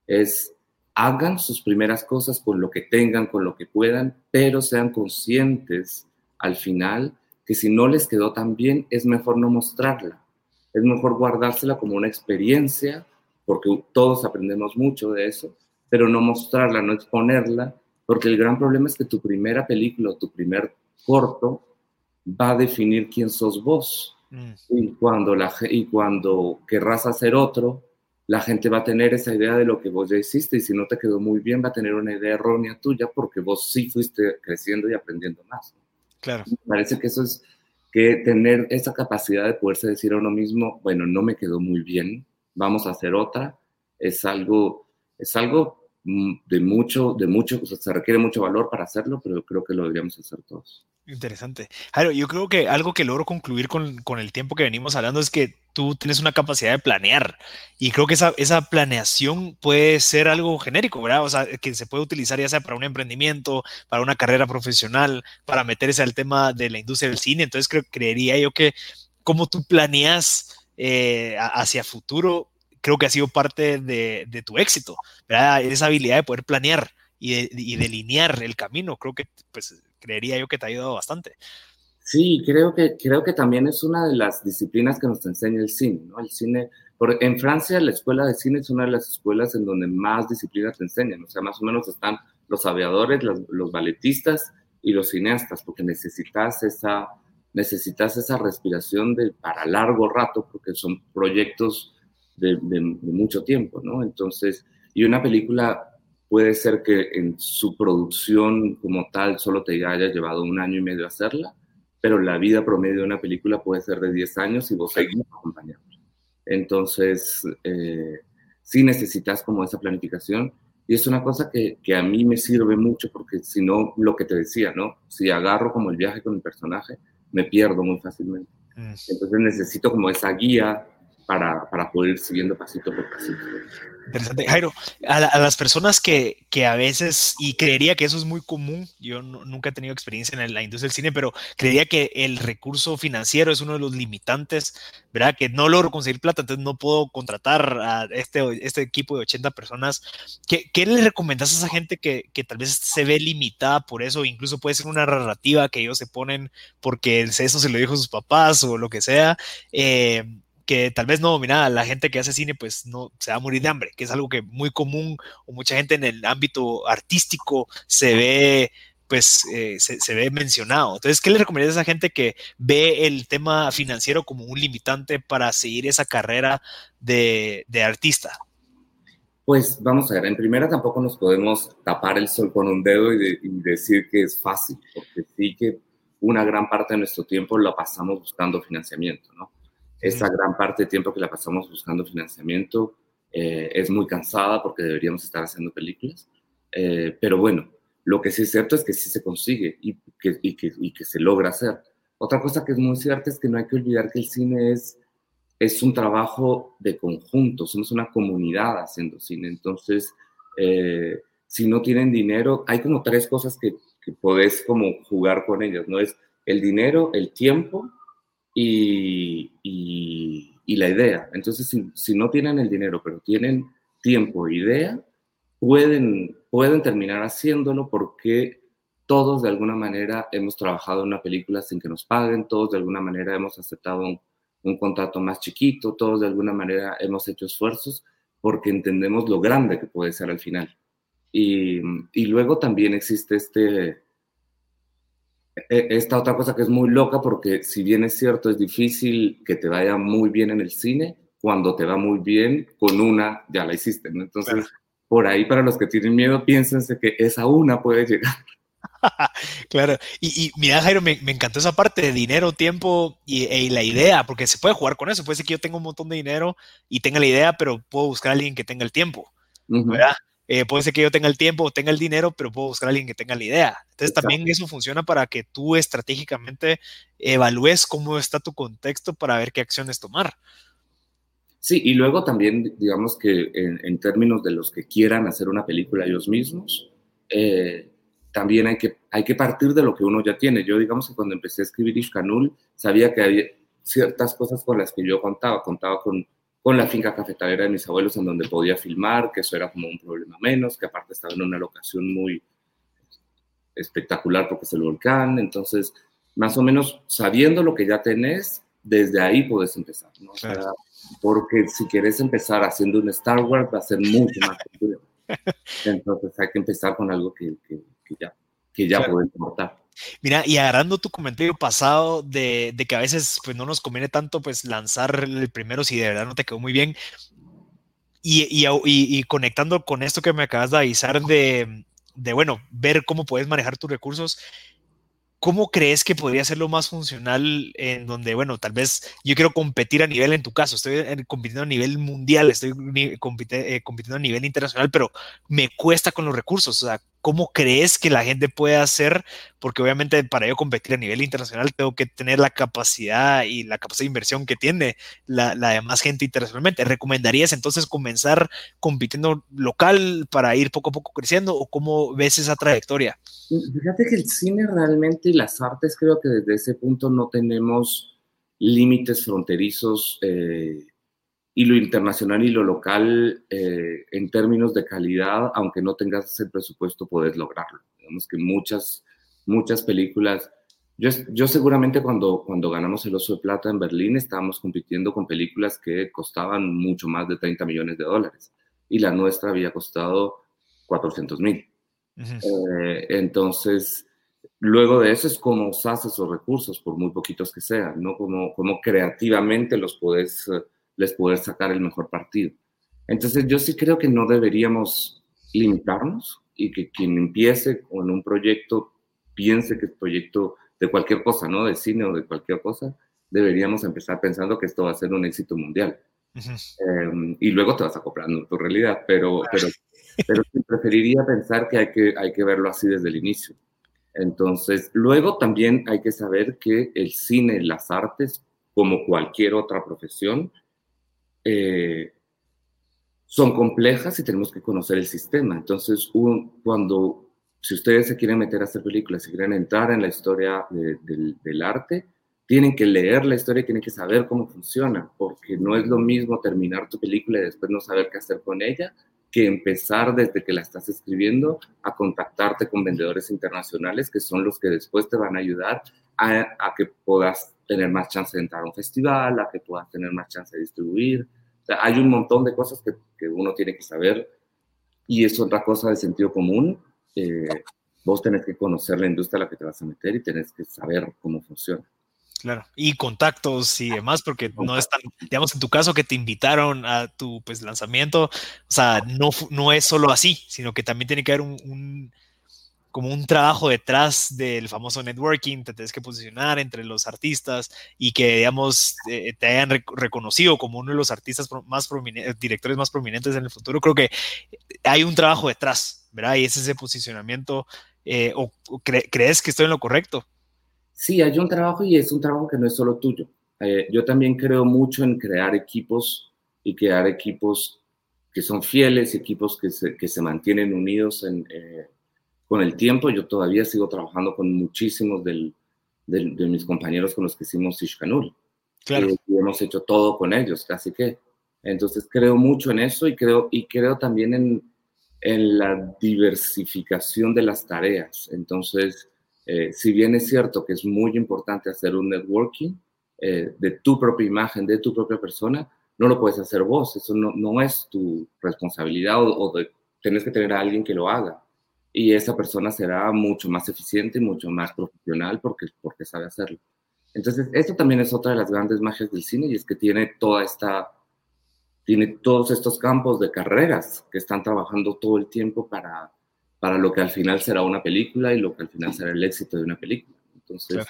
es hagan sus primeras cosas con lo que tengan, con lo que puedan, pero sean conscientes al final que si no les quedó tan bien, es mejor no mostrarla. Es mejor guardársela como una experiencia, porque todos aprendemos mucho de eso, pero no mostrarla, no exponerla, porque el gran problema es que tu primera película o tu primer corto va a definir quién sos vos. Mm. Y, cuando la, y cuando querrás hacer otro, la gente va a tener esa idea de lo que vos ya hiciste y si no te quedó muy bien va a tener una idea errónea tuya porque vos sí fuiste creciendo y aprendiendo más. Claro. Me parece que eso es que tener esa capacidad de poderse decir a uno mismo, bueno, no me quedó muy bien, vamos a hacer otra, es algo, es algo mm, de mucho, de mucho, o sea, se requiere mucho valor para hacerlo, pero creo que lo deberíamos hacer todos. Interesante. Jairo, yo creo que algo que logro concluir con, con, el tiempo que venimos hablando es que tú tienes una capacidad de planear y creo que esa, planeación puede ser algo genérico, ¿verdad? O sea, que se puede utilizar ya sea para un emprendimiento, para una carrera profesional, para meterse al tema de la industria del cine. Entonces creo, creería yo que como tú planeas eh, hacia futuro, creo que ha sido parte de, tu éxito, ¿verdad? Esa habilidad de poder planear y, y delinear el camino, creo que pues creería yo que te ha ayudado bastante. Sí, creo que, creo que también es una de las disciplinas que nos enseña el cine, ¿no? El cine, en Francia la escuela de cine es una de las escuelas en donde más disciplinas te enseñan, o sea, más o menos están los aviadores, los, balletistas y los cineastas, porque necesitas esa, necesitas esa respiración de, para largo rato, porque son proyectos de, mucho tiempo, ¿no? Entonces, y una película puede ser que en su producción como tal solo te haya llevado un año y medio hacerla, pero la vida promedio de una película puede ser de 10 años y vos seguís acompañando. Entonces, eh, sí necesitas como esa planificación y es una cosa que, que, a mí me sirve mucho porque si no, lo que te decía, ¿no? Si agarro como el viaje con el personaje, me pierdo muy fácilmente. Entonces necesito como esa guía para, para poder ir siguiendo pasito por pasito. Interesante. Jairo, a, las personas que, que, a veces, y creería que eso es muy común, yo nunca he tenido experiencia en la industria del cine, pero creería que el recurso financiero es uno de los limitantes, ¿verdad? Que no logro conseguir plata, entonces no puedo contratar a este, este equipo de 80 personas. ¿Qué, qué le recomendás a esa gente que, que, tal vez se ve limitada por eso? Incluso puede ser una narrativa que ellos se ponen porque eso se lo dijo a sus papás o lo que sea. Eh, que tal vez no, mira, la gente que hace cine pues no se va a morir de hambre, que es algo que muy común o mucha gente en el ámbito artístico se ve pues eh, se, ve mencionado. Entonces, ¿qué le recomendarías a esa gente que ve el tema financiero como un limitante para seguir esa carrera de, artista? Pues vamos a ver, en primera tampoco nos podemos tapar el sol con un dedo y, y, decir que es fácil, porque sí que una gran parte de nuestro tiempo lo pasamos buscando financiamiento, ¿no? Esa gran parte de tiempo que la pasamos buscando financiamiento eh, es muy cansada porque deberíamos estar haciendo películas. Eh, pero bueno, lo que sí es cierto es que sí se consigue y que, y que, y que se logra hacer. Otra cosa que es muy cierta es que no hay que olvidar que el cine es, es un trabajo de conjunto, somos una comunidad haciendo cine. Entonces, eh, si no tienen dinero, hay como tres cosas que, que podés como jugar con ellas, ¿no? Es el dinero, el tiempo y, la idea. Entonces, si, no tienen el dinero, pero tienen tiempo e idea, pueden, pueden terminar haciéndolo porque todos de alguna manera hemos trabajado en una película sin que nos paguen, todos de alguna manera hemos aceptado un, un contrato más chiquito, todos de alguna manera hemos hecho esfuerzos porque entendemos lo grande que puede ser al final. Y, luego también existe este, esta otra cosa que es muy loca porque si bien es cierto es difícil que te vaya muy bien en el cine, cuando te va muy bien con una ya la hiciste, Entonces, por ahí para los que tienen miedo, piénsense que esa una puede llegar. claro, y, mira Jairo, me, encantó esa parte de dinero, tiempo y, e, la idea, porque se puede jugar con eso, puede ser que yo tenga un montón de dinero y tenga la idea, pero puedo buscar a alguien que tenga el tiempo, ¿verdad? Eh, puede ser que yo tenga el tiempo o tenga el dinero, pero puedo buscar a alguien que tenga la idea. Entonces también eso funciona para que tú estratégicamente evalúes cómo está tu contexto para ver qué acciones tomar. Sí, y luego también, digamos que en, términos de los que quieran hacer una película ellos mismos, eh, también hay que, hay que partir de lo que uno ya tiene. Yo, digamos que cuando empecé a escribir Ishkanul, sabía que había ciertas cosas con las que yo contaba. Contaba con con la finca cafetalera de mis abuelos en donde podía filmar, que eso era como un problema menos, que aparte estaba en una locación muy espectacular porque es el volcán, entonces más o menos sabiendo lo que ya tenés, desde ahí puedes empezar, ¿no? porque si quieres empezar haciendo un Star Wars va a ser mucho más complejo. Entonces hay que empezar con algo que, que, ya, que ya puedes. Mira, y agarrando tu comentario pasado de, que a veces pues, no nos conviene tanto pues, lanzar el primero si de verdad no te quedó muy bien, y, y, conectando con esto que me acabas de avisar de, de, bueno, ver cómo puedes manejar tus recursos, ¿cómo crees que podría ser lo más funcional en donde, bueno, tal vez yo quiero competir a nivel, en tu caso, estoy compitiendo a nivel mundial, estoy eh, compitiendo a nivel internacional, pero me cuesta con los recursos? O sea, ¿cómo crees que la gente puede hacer? Porque obviamente para yo competir a nivel internacional tengo que tener la capacidad y la capacidad de inversión que tiene la, la demás gente internacionalmente. ¿Recomendarías entonces comenzar compitiendo local para ir poco a poco creciendo o cómo ves esa trayectoria? Fíjate que el cine realmente y las artes creo que desde ese punto no tenemos límites fronterizos. Eh, y lo internacional y lo local eh, en términos de calidad, aunque no tengas ese presupuesto, puedes lograrlo. Digamos que muchas, muchas películas, yo, yo seguramente cuando, cuando ganamos el Oso de Plata en Berlín estábamos compitiendo con películas que costaban mucho más de 30 millones de dólares y la nuestra había costado 400 mil. Eh, entonces, luego de eso es cómo usas esos recursos, por muy poquitos que sean, ¿no? Como, como creativamente los puedes, les puedes sacar el mejor partido. Entonces yo sí creo que no deberíamos limitarnos y que quien empiece con un proyecto piense que el proyecto de cualquier cosa, ¿no? De cine o de cualquier cosa, deberíamos empezar pensando que esto va a ser un éxito mundial. Em, y luego te vas acoplando tu realidad, pero, pero, pero preferiría pensar que hay, que hay que verlo así desde el inicio. Entonces, luego también hay que saber que el cine, las artes, como cualquier otra profesión, eh, son complejas y tenemos que conocer el sistema. Entonces, cuando, si ustedes se quieren meter a hacer películas, si quieren entrar en la historia del arte, tienen que leer la historia y tienen que saber cómo funciona, porque no es lo mismo terminar tu película y después no saber qué hacer con ella, que empezar desde que la estás escribiendo a contactarte con vendedores internacionales, que son los que después te van a ayudar a, a que puedas tener más chance de entrar a un festival, a que puedas tener más chance de distribuir, hay un montón de cosas que, que, uno tiene que saber y es otra cosa de sentido común. Eh, vos tenés que conocer la industria a la que te vas a meter y tenés que saber cómo funciona. Claro, y contactos y demás, porque no es tan, digamos, en tu caso que te invitaron a tu pues, lanzamiento, o sea, no, no es solo así, sino que también tiene que haber un como un trabajo detrás del famoso networking, te tienes que posicionar entre los artistas y que, digamos, eh, te hayan reconocido como uno de los artistas más prominentes, directores más prominentes en el futuro. Creo que hay un trabajo detrás, ¿verdad? Y es ese posicionamiento. Eh, ¿O, crees que estoy en lo correcto? Sí, hay un trabajo y es un trabajo que no es solo tuyo. Eh, yo también creo mucho en crear equipos y crear equipos que son fieles, equipos que se, que se mantienen unidos en con el tiempo yo todavía sigo trabajando con muchísimos del, de mis compañeros con los que hicimos Ishkanul. Claro. Eh, y hemos hecho todo con ellos, casi que. Entonces creo mucho en eso y creo, y creo también en, en la diversificación de las tareas. Entonces, eh, si bien es cierto que es muy importante hacer un networking eh, de tu propia imagen, de tu propia persona, no lo puedes hacer vos. Eso no, no es tu responsabilidad o, o de, tenés que tener a alguien que lo haga y esa persona será mucho más eficiente y mucho más profesional porque, porque sabe hacerlo. Entonces, esto también es otra de las grandes magias del cine y es que tiene toda esta, tiene todos estos campos de carreras que están trabajando todo el tiempo para, para lo que al final será una película y lo que al final será el éxito de una película. Entonces,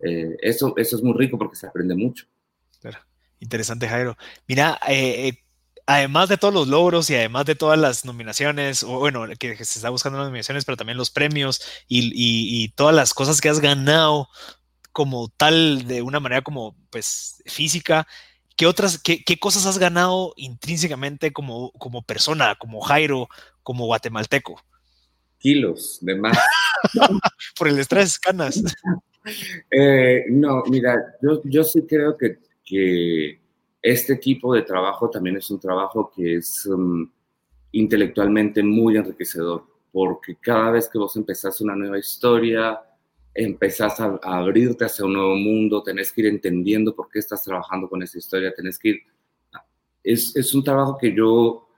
eh, eso, eso es muy rico porque se aprende mucho. Claro. Interesante, Jairo. Mira, eh, eh además de todos los logros y además de todas las nominaciones, o bueno, que, se está buscando las nominaciones, pero también los premios y, todas las cosas que has ganado como tal, de una manera como pues física, ¿qué otras, qué, cosas has ganado intrínsecamente como, como persona, como Jairo, como guatemalteco? Kilos de más. Por el estrés, canas. Eh, no, mira, yo, yo sí creo que, que este tipo de trabajo también es un trabajo que es um, intelectualmente muy enriquecedor, porque cada vez que vos empezás una nueva historia, empezás a, abrirte hacia un nuevo mundo, tenés que ir entendiendo por qué estás trabajando con esa historia, tenés que ir... Es, es un trabajo que yo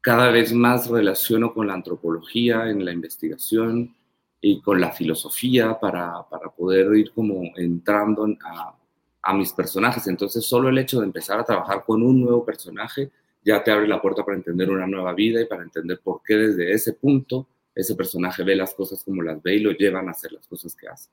cada vez más relaciono con la antropología en la investigación y con la filosofía para, para poder ir como entrando a, a mis personajes. Entonces, solo el hecho de empezar a trabajar con un nuevo personaje ya te abre la puerta para entender una nueva vida y para entender por qué desde ese punto ese personaje ve las cosas como las ve y lo llevan a hacer las cosas que hace.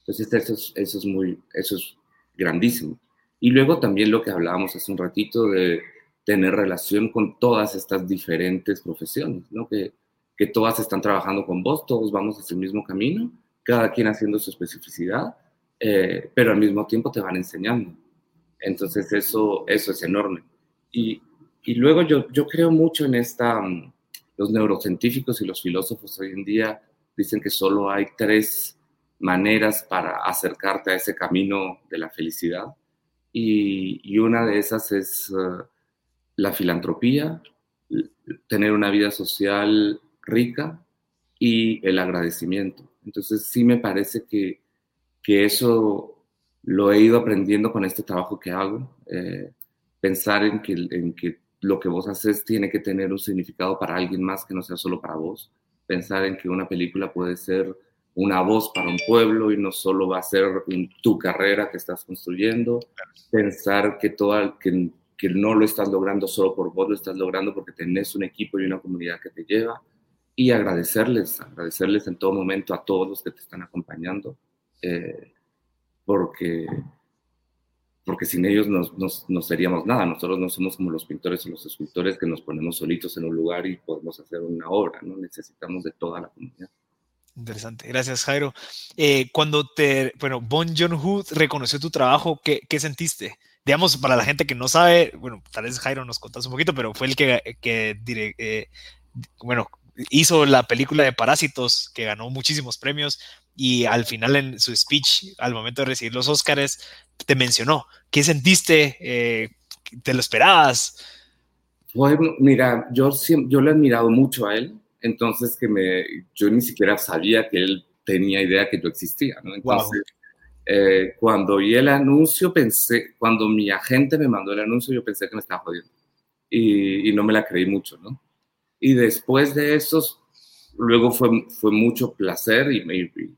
Entonces, eso es, eso es muy, eso es grandísimo. Y luego también lo que hablábamos hace un ratito de tener relación con todas estas diferentes profesiones, ¿no? Que, que todas están trabajando con vos, todos vamos hacia el mismo camino, cada quien haciendo su especificidad, eh, pero al mismo tiempo te van enseñando. Entonces eso, eso es enorme. Y, y luego yo, yo creo mucho en esta, mm, los neurocientíficos y los filósofos hoy en día dicen que solo hay tres maneras para acercarte a ese camino de la felicidad. Y, y una de esas es eh, la filantropía, tener una vida social rica y el agradecimiento. Entonces sí me parece que que eso lo he ido aprendiendo con este trabajo que hago. Eh, pensar en que, en que lo que vos haces tiene que tener un significado para alguien más que no sea solo para vos. Pensar en que una película puede ser una voz para un pueblo y no solo va a ser tu carrera que estás construyendo, pensar que, todo, que, que no lo estás logrando solo por vos, lo estás logrando porque tenés un equipo y una comunidad que te lleva y agradecerles, agradecerles en todo momento a todos los que te están acompañando, eh, porque, porque sin ellos no seríamos nada. Nosotros no somos como los pintores o los escultores que nos ponemos solitos en un lugar y podemos hacer una obra, ¿no? Necesitamos de toda la comunidad. Interesante, gracias Jairo. Eh, cuando te, bueno, Bon Joon-ho reconoció tu trabajo, ¿qué, ¿qué, sentiste? Digamos, para la gente que no sabe, bueno, tal vez Jairo nos contase un poquito, pero fue el que, que eh, bueno, hizo la película de Parásitos, que ganó muchísimos premios, y al final en su speech, al momento de recibir los Oscars, te mencionó. ¿Qué sentiste? Eh, ¿Te lo esperabas? Bueno, mira, yo, yo le he admirado mucho a él, entonces que me, yo ni siquiera sabía que él tenía idea que yo existía, ¿no? Entonces, eh, cuando vi el anuncio, pensé, cuando mi agente me mandó el anuncio, yo pensé que me estaba jodiendo. Y, y no me la creí mucho, ¿no? Y después de eso, luego fue, fue mucho placer y,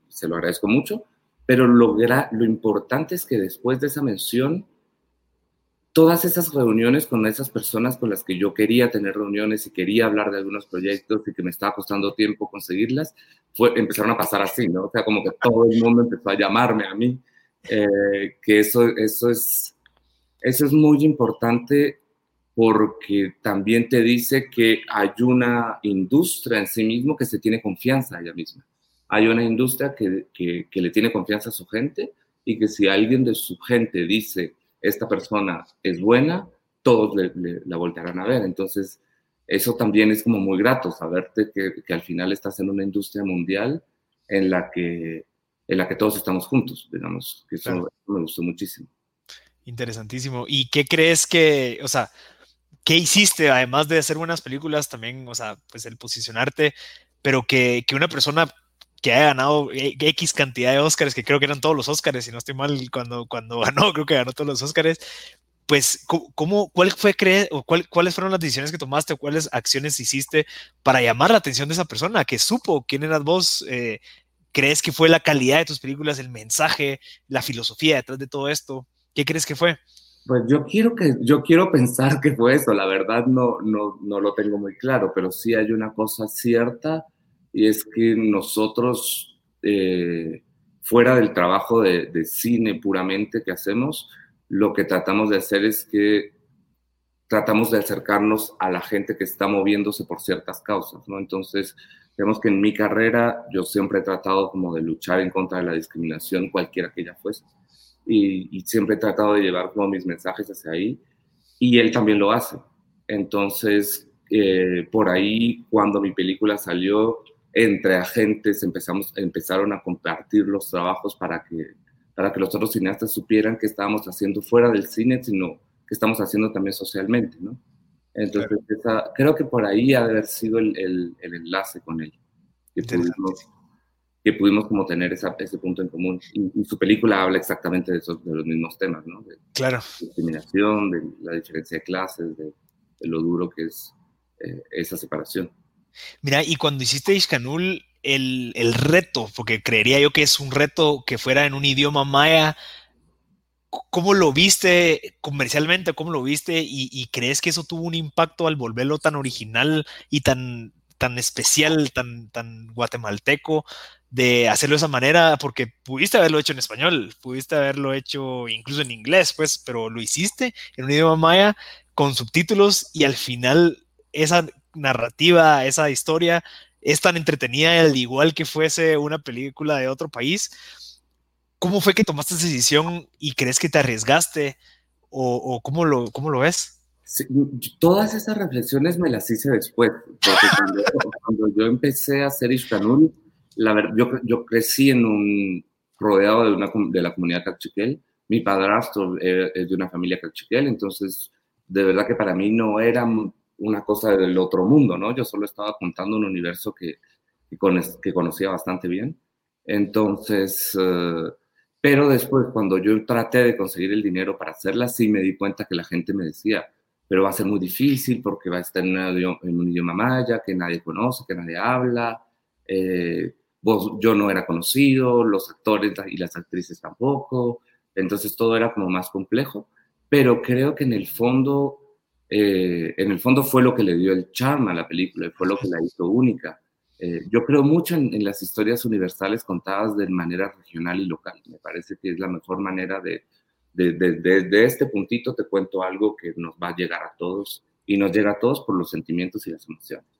se lo agradezco mucho, pero lo, lo importante es que después de esa mención, todas esas reuniones con esas personas con las que yo quería tener reuniones y quería hablar de algunos proyectos y que me estaba costando tiempo conseguirlas, fue, empezaron a pasar así, ¿no? O sea, como que todo el mundo empezó a llamarme a mí, eh, que eso, eso, es, eso es muy importante porque también te dice que hay una industria en sí mismo que se tiene confianza a ella misma. Hay una industria que, que, le tiene confianza a su gente y que si alguien de su gente dice, esta persona es buena, todos la voltearán a ver. Entonces, eso también es como muy grato, saberte que, que, al final estás en una industria mundial en la que, en la que todos estamos juntos, digamos, que eso me gustó muchísimo. Interesantísimo. ¿Y qué crees que, o sea, ¿qué hiciste además de hacer buenas películas? También, o sea, pues el posicionarte, pero que, que una persona que haya ganado e, X cantidad de Oscars, que creo que eran todos los Oscars, si no estoy mal, cuando, cuando ganó, creo que ganó todos los Oscars, pues, ¿cómo, cuál fue creer, o cuáles fueron las decisiones que tomaste, o cuáles acciones hiciste para llamar la atención de esa persona que supo quién eras vos? Eh, ¿Crees que fue la calidad de tus películas, el mensaje, la filosofía detrás de todo esto? ¿Qué crees que fue? Pues yo quiero, que, yo quiero pensar que fue eso, la verdad no, no, no lo tengo muy claro, pero sí hay una cosa cierta y es que nosotros, eh, fuera del trabajo de, de, cine puramente que hacemos, lo que tratamos de hacer es que tratamos de acercarnos a la gente que está moviéndose por ciertas causas, ¿no? Entonces, vemos que en mi carrera yo siempre he tratado como de luchar en contra de la discriminación, cualquiera que ella fuese y, siempre he tratado de llevar como mis mensajes hacia ahí y él también lo hace. Entonces, eh, por ahí, cuando mi película salió, entre agentes empezamos, empezaron a compartir los trabajos para que, para que los otros cineastas supieran que estábamos haciendo fuera del cine, sino que estamos haciendo también socialmente, ¿no? Entonces, creo que por ahí ha de haber sido el, el, el enlace con él. Que que pudimos como tener esa, ese punto en común. Y, su película habla exactamente de, esos, de los mismos temas, ¿no? De claro. discriminación, de la diferencia de clases, de, lo duro que es eh, esa separación. Mira, y cuando hiciste Ishkanul, el, el, reto, porque creería yo que es un reto que fuera en un idioma maya, ¿cómo lo viste comercialmente? ¿Cómo lo viste? Y, y, crees que eso tuvo un impacto al volverlo tan original y tan, tan especial, tan, tan guatemalteco? De hacerlo de esa manera, porque pudiste haberlo hecho en español, pudiste haberlo hecho incluso en inglés, pues, pero lo hiciste en un idioma maya con subtítulos y al final esa narrativa, esa historia es tan entretenida al igual que fuese una película de otro país. ¿Cómo fue que tomaste esa decisión y crees que te arriesgaste o, cómo, lo, cómo lo ves? todas esas reflexiones me las hice después, porque cuando, yo empecé a hacer Ishkanul, la yo, yo crecí en un, rodeado de, una, de la comunidad cachiquel. Mi padrastro es de una familia cachiquel, entonces de verdad que para mí no era una cosa del otro mundo, ¿no? Yo solo estaba contando un universo que, que, conocía bastante bien. Entonces, eh, pero después cuando yo traté de conseguir el dinero para hacerla, sí me di cuenta que la gente me decía, pero va a ser muy difícil porque va a estar en, un idioma maya que nadie conoce, que nadie habla. Eh, yo no era conocido, los actores y las actrices tampoco, entonces todo era como más complejo, pero creo que en el fondo, eh, en el fondo fue lo que le dio el charme a la película, fue lo que la hizo única. Eh, yo creo mucho en, las historias universales contadas de manera regional y local. Me parece que es la mejor manera de, de, este puntito te cuento algo que nos va a llegar a todos y nos llega a todos por los sentimientos y las emociones.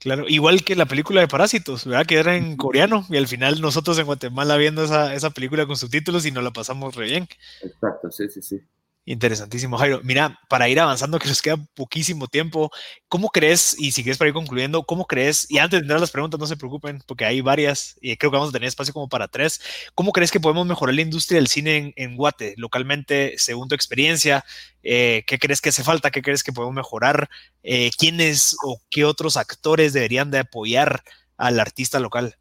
Claro, igual que la película de Parásitos, ¿verdad? Que era en coreano y al final nosotros en Guatemala viendo esa, esa película con subtítulos y nos la pasamos re bien. Exacto, sí, sí, sí. Interesantísimo, Jairo. Mira, para ir avanzando, que nos queda poquísimo tiempo, ¿cómo crees, y si quieres para ir concluyendo, cómo crees, y antes de entrar las preguntas, no se preocupen, porque hay varias, y creo que vamos a tener espacio como para tres, ¿cómo crees que podemos mejorar la industria del cine en, Guate, localmente, según tu experiencia? Eh, ¿Qué crees que hace falta? ¿Qué crees que podemos mejorar? Eh, ¿Quiénes o qué otros actores deberían de apoyar al artista local?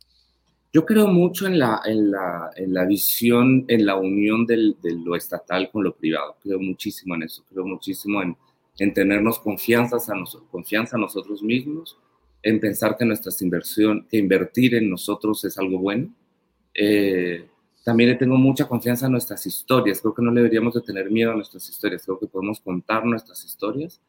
Yo creo mucho en la, en la, en la visión, en la unión del, de lo estatal con lo privado. Creo muchísimo en eso. Creo muchísimo en, en tenernos confianza a, nos, confianza a nosotros mismos, en pensar que nuestras inversión, que invertir en nosotros es algo bueno. Eh, también le tengo mucha confianza a nuestras historias. Creo que no deberíamos de tener miedo a nuestras historias. Creo que podemos contar nuestras historias.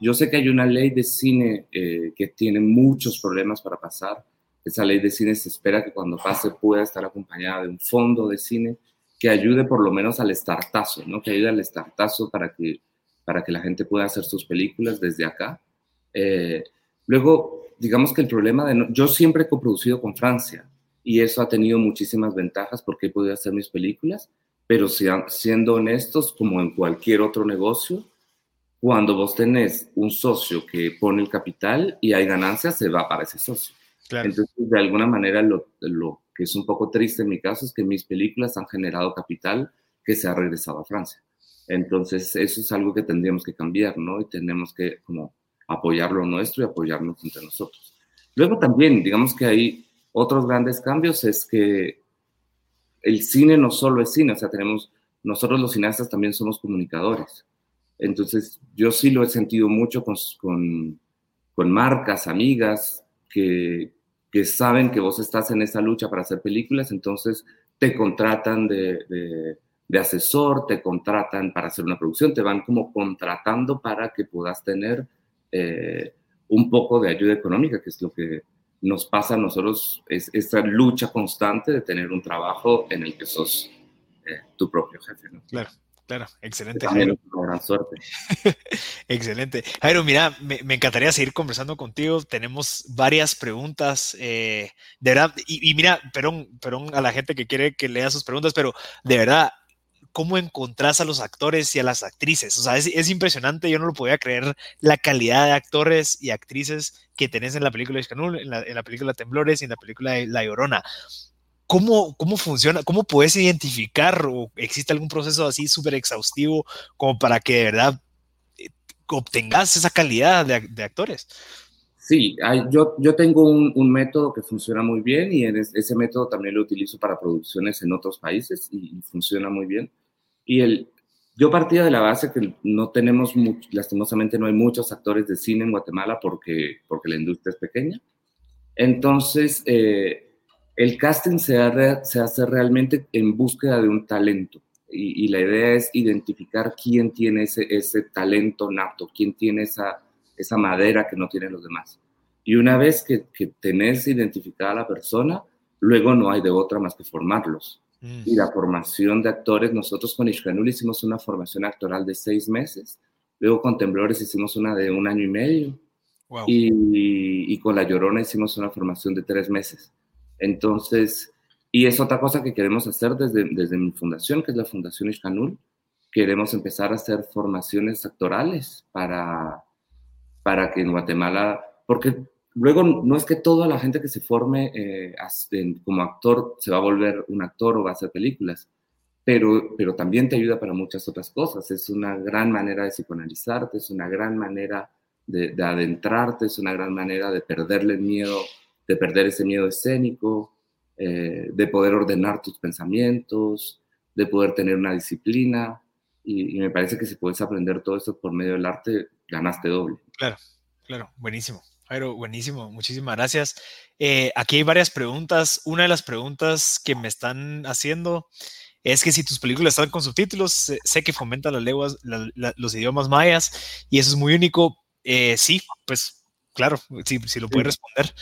Yo sé que hay una ley de cine eh, que tiene muchos problemas para pasar esa ley de cine se espera que cuando pase pueda estar acompañada de un fondo de cine que ayude por lo menos al estartazo, ¿no? Que ayude al estartazo para que, para que la gente pueda hacer sus películas desde acá. Eh, luego, digamos que el problema de... yo siempre he coproducido con Francia y eso ha tenido muchísimas ventajas porque he podido hacer mis películas, pero siendo honestos, como en cualquier otro negocio, cuando vos tenés un socio que pone el capital y hay ganancias, se va para ese socio. Entonces, de alguna manera, lo, lo, que es un poco triste en mi caso es que mis películas han generado capital que se ha regresado a Francia. Entonces, eso es algo que tendríamos que cambiar, ¿no? Y tenemos que como apoyar lo nuestro y apoyarnos entre nosotros. Luego también, digamos que hay otros grandes cambios, es que el cine no solo es cine, o sea, tenemos, nosotros los cineastas también somos comunicadores. Entonces, yo sí lo he sentido mucho con, con, con marcas, amigas, que, que saben que vos estás en esa lucha para hacer películas, entonces te contratan de, de, asesor, te contratan para hacer una producción, te van como contratando para que puedas tener eh, un poco de ayuda económica, que es lo que nos pasa a nosotros, es esta lucha constante de tener un trabajo en el que sos eh, tu propio jefe. ¿no? Claro. Claro, excelente. Jairo. gran suerte. excelente. Jairo, mira, me, encantaría seguir conversando contigo. Tenemos varias preguntas. Eh, de verdad, y, mira, perdón, perdón a la gente que quiere que lea sus preguntas, pero de verdad, ¿cómo encontrás a los actores y a las actrices? O sea, es, impresionante, yo no lo podía creer, la calidad de actores y actrices que tenés en la película de Escanul, en la, en la película Temblores y en la película de La Llorona. ¿Cómo, ¿Cómo funciona? ¿Cómo puedes identificar o existe algún proceso así súper exhaustivo como para que de verdad eh, obtengas esa calidad de, actores? Sí, yo, yo tengo un, método que funciona muy bien y ese método también lo utilizo para producciones en otros países y, funciona muy bien. Y el, yo partía de la base que no tenemos, lastimosamente no hay muchos actores de cine en Guatemala porque, porque la industria es pequeña. Entonces, eh, el casting se, hace realmente en búsqueda de un talento y, la idea es identificar quién tiene ese, ese talento nato, quién tiene esa, esa madera que no tienen los demás. Y una vez que, que tenés identificada a la persona, luego no hay de otra más que formarlos. Mm. Y la formación de actores, nosotros con Ishkanul hicimos una formación actoral de seis meses, luego con Temblores hicimos una de un año y medio, y, y, con La Llorona hicimos una formación de tres meses. Entonces, y es otra cosa que queremos hacer desde, desde mi fundación, que es la Fundación Ishkanul. Queremos empezar a hacer formaciones actorales para, para que en Guatemala, porque luego no es que toda la gente que se forme eh, como actor se va a volver un actor o va a hacer películas, pero, pero también te ayuda para muchas otras cosas. Es una gran manera de psicoanalizarte, es una gran manera de, de adentrarte, es una gran manera de perderle miedo de perder ese miedo escénico, eh, de poder ordenar tus pensamientos, de poder tener una disciplina. Y, me parece que si puedes aprender todo esto por medio del arte, ganaste doble. Claro, claro, buenísimo. Jairo, buenísimo, muchísimas gracias. Eh, aquí hay varias preguntas. Una de las preguntas que me están haciendo es que si tus películas están con subtítulos, sé que fomenta las lenguas, los idiomas mayas y eso es muy único. Eh, sí, pues claro, si, si lo puedes responder.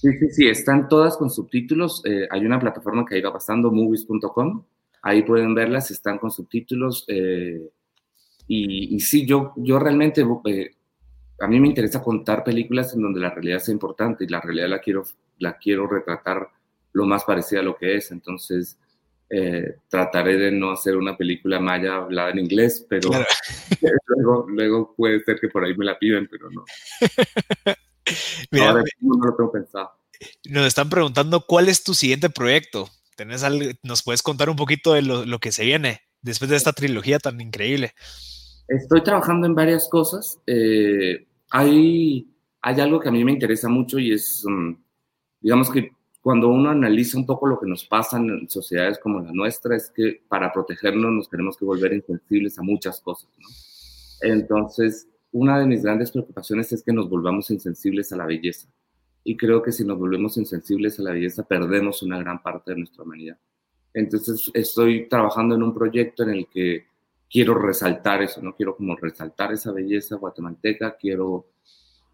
Sí, sí, sí, están todas con subtítulos. Eh, hay una plataforma que iba pasando, movies.com. Ahí pueden verlas, están con subtítulos. Eh, y, y, sí, yo, yo realmente, a mí me interesa contar películas en donde la realidad sea importante y la realidad la quiero, la quiero retratar lo más parecida a lo que es. Entonces, eh, trataré de no hacer una película maya hablada en inglés, pero luego, luego, puede ser que por ahí me la piden, pero no. Ahora no lo tengo pensado. Nos están preguntando cuál es tu siguiente proyecto. ¿Tenés algo, ¿Nos puedes contar un poquito de lo, lo, que se viene después de esta trilogía tan increíble? Estoy trabajando en varias cosas. Eh, hay, hay algo que a mí me interesa mucho y es, um, digamos que cuando uno analiza un poco lo que nos pasa en sociedades como la nuestra, es que para protegernos nos tenemos que volver insensibles a muchas cosas. ¿no? Entonces, una de mis grandes preocupaciones es que nos volvamos insensibles a la belleza. Y creo que si nos volvemos insensibles a la belleza, perdemos una gran parte de nuestra humanidad. Entonces, estoy trabajando en un proyecto en el que quiero resaltar eso, ¿no? Quiero como resaltar esa belleza guatemalteca, quiero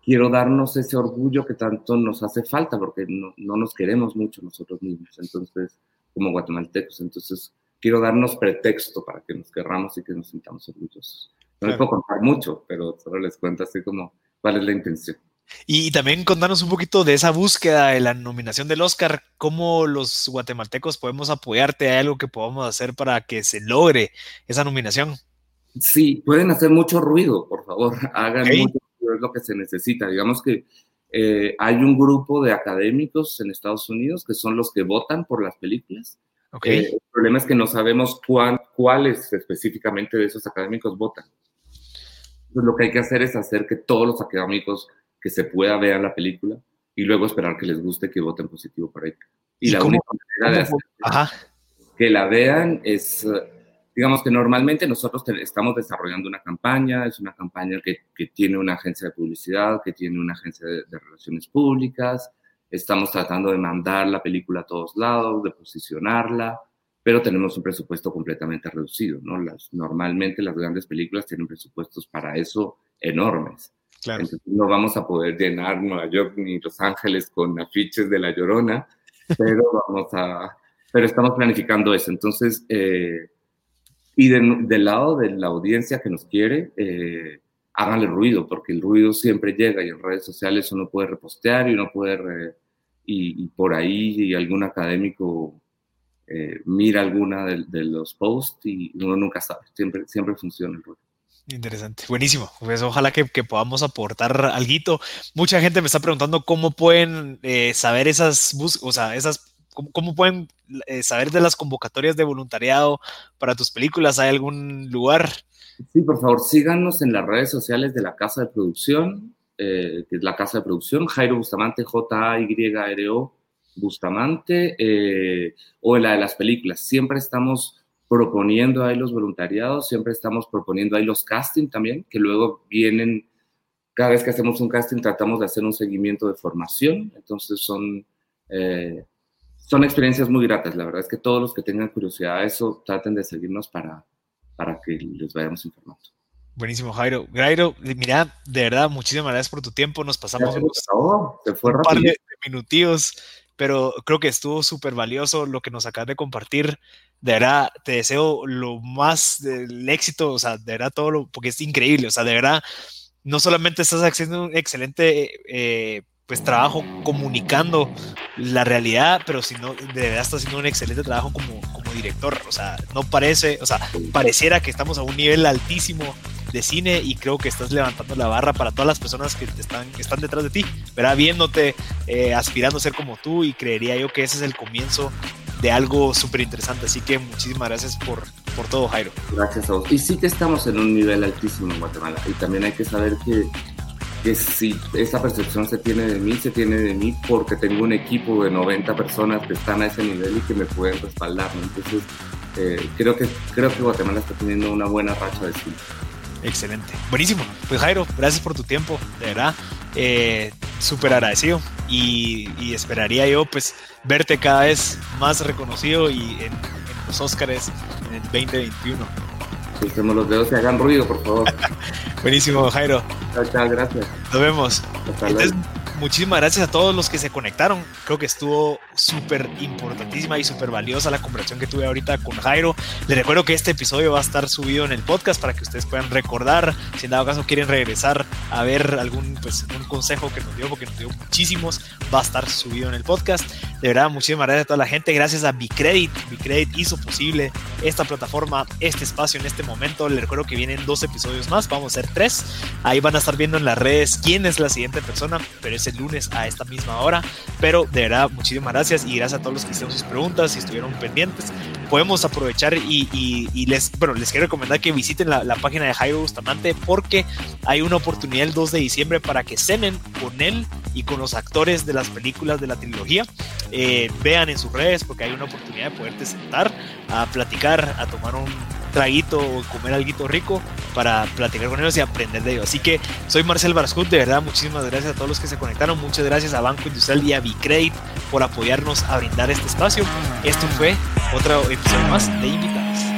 quiero darnos ese orgullo que tanto nos hace falta, porque no, no, nos queremos mucho nosotros mismos, entonces, como guatemaltecos, entonces quiero darnos pretexto para que nos querramos y que nos sintamos orgullosos. No les puedo contar mucho, pero solo les cuento así como cuál es la intención. Y, también contanos un poquito de esa búsqueda de la nominación del Oscar, cómo los guatemaltecos podemos apoyarte, ¿hay algo que podamos hacer para que se logre esa nominación? Sí, pueden hacer mucho ruido, por favor, hagan mucho es lo que se necesita. Digamos que eh, hay un grupo de académicos en Estados Unidos que son los que votan por las películas. Okay. Eh, el problema es que no sabemos cuál, cuáles específicamente de esos académicos votan. Entonces, lo que hay que hacer es hacer que todos los académicos que se pueda vean la película y luego esperar que les guste que voten positivo por ahí. Y, la única manera de hacer que la vean es digamos que normalmente nosotros estamos desarrollando una campaña, es una campaña que, que, tiene una agencia de publicidad, que tiene una agencia de, de, relaciones públicas, estamos tratando de mandar la película a todos lados, de posicionarla, pero tenemos un presupuesto completamente reducido, ¿no? Las, normalmente las grandes películas tienen presupuestos para eso enormes. Claro. Entonces no vamos a poder llenar Nueva York ni Los Ángeles con afiches de La Llorona, pero vamos a... Pero estamos planificando eso. Entonces, eh, y del lado de la audiencia que nos quiere, eh, háganle ruido, porque el ruido siempre llega y en redes sociales uno puede repostear y uno puede, y, y, por ahí y algún académico eh, mira alguna de, de, los posts y uno nunca sabe, siempre, siempre funciona el ruido. Interesante, buenísimo. Pues ojalá que, que podamos aportar algo. Mucha gente me está preguntando cómo pueden eh, saber esas, o sea, esas ¿Cómo, cómo pueden eh, saber de las convocatorias de voluntariado para tus películas? ¿Hay algún lugar? Sí, por favor, síganos en las redes sociales de la Casa de Producción, eh, que es la Casa de Producción, Jairo Bustamante, J-A-Y-R-O Bustamante, eh, o la de las películas. Siempre estamos proponiendo ahí los voluntariados, siempre estamos proponiendo ahí los castings también, que luego vienen, cada vez que hacemos un casting tratamos de hacer un seguimiento de formación, entonces son... Eh, son experiencias muy gratas. La verdad es que todos los que tengan curiosidad a eso, traten de seguirnos para, para que les vayamos informando. Buenísimo, Jairo. Jairo, mira, de verdad, muchísimas gracias por tu tiempo. Nos pasamos unos, fue un par de, minutillos, pero creo que estuvo súper valioso lo que nos acabas de compartir. De verdad, te deseo lo más del éxito, o sea, de verdad todo lo, porque es increíble, o sea, de verdad, no solamente estás haciendo un excelente eh, pues trabajo comunicando la realidad, pero si no, de verdad está haciendo un excelente trabajo como, como director. O sea, no parece, o sea, pareciera que estamos a un nivel altísimo de cine y creo que estás levantando la barra para todas las personas que están, están detrás de ti, ¿verdad? Viéndote, eh, aspirando a ser como tú y creería yo que ese es el comienzo de algo súper interesante. Así que muchísimas gracias por, por todo, Jairo. Gracias a vos. Y sí que estamos en un nivel altísimo en Guatemala y también hay que saber que que si esa percepción se tiene de mí, se tiene de mí porque tengo un equipo de 90 personas que están a ese nivel y que me pueden respaldar. Entonces, eh, creo, que, creo que Guatemala está teniendo una buena racha de cine. Excelente. Buenísimo. Pues Jairo, gracias por tu tiempo, de verdad. Eh, súper agradecido y, esperaría yo pues verte cada vez más reconocido y en, los Oscars en el 2021. Dejemos los dedos y hagan ruido, por favor. Buenísimo, Jairo. Muchas gracias. Nos vemos muchísimas gracias a todos los que se conectaron. Creo que estuvo súper importantísima y súper valiosa la conversación que tuve ahorita con Jairo. Les recuerdo que este episodio va a estar subido en el podcast para que ustedes puedan recordar. Si en dado caso quieren regresar a ver algún pues, un consejo que nos dio, porque nos dio muchísimos, va a estar subido en el podcast. De verdad, muchísimas gracias a toda la gente. Gracias a Bicredit. Bicredit hizo posible esta plataforma, este espacio en este momento. Les recuerdo que vienen dos episodios más. Vamos a hacer tres. Ahí van a estar viendo en las redes quién es la siguiente persona, pero es el lunes a esta misma hora. Pero de verdad, muchísimas gracias y gracias a todos los que hicieron sus preguntas y estuvieron pendientes. Podemos aprovechar y, les, bueno, les quiero recomendar que visiten la, página de Jairo Bustamante porque hay una oportunidad el 2 de diciembre para que cenen con él y con los actores de las películas de la trilogía. Eh, vean en sus redes porque hay una oportunidad de poderte sentar a platicar, a tomar un traguito o comer algo rico para platicar con ellos y aprender de ellos. Así que soy Marcel Barascut, de verdad, muchísimas gracias a todos los que se conectaron, muchas gracias a Banco Industrial y a Bicredit por apoyarnos a brindar este espacio. Esto fue otro episódio. Nossa, David Dice.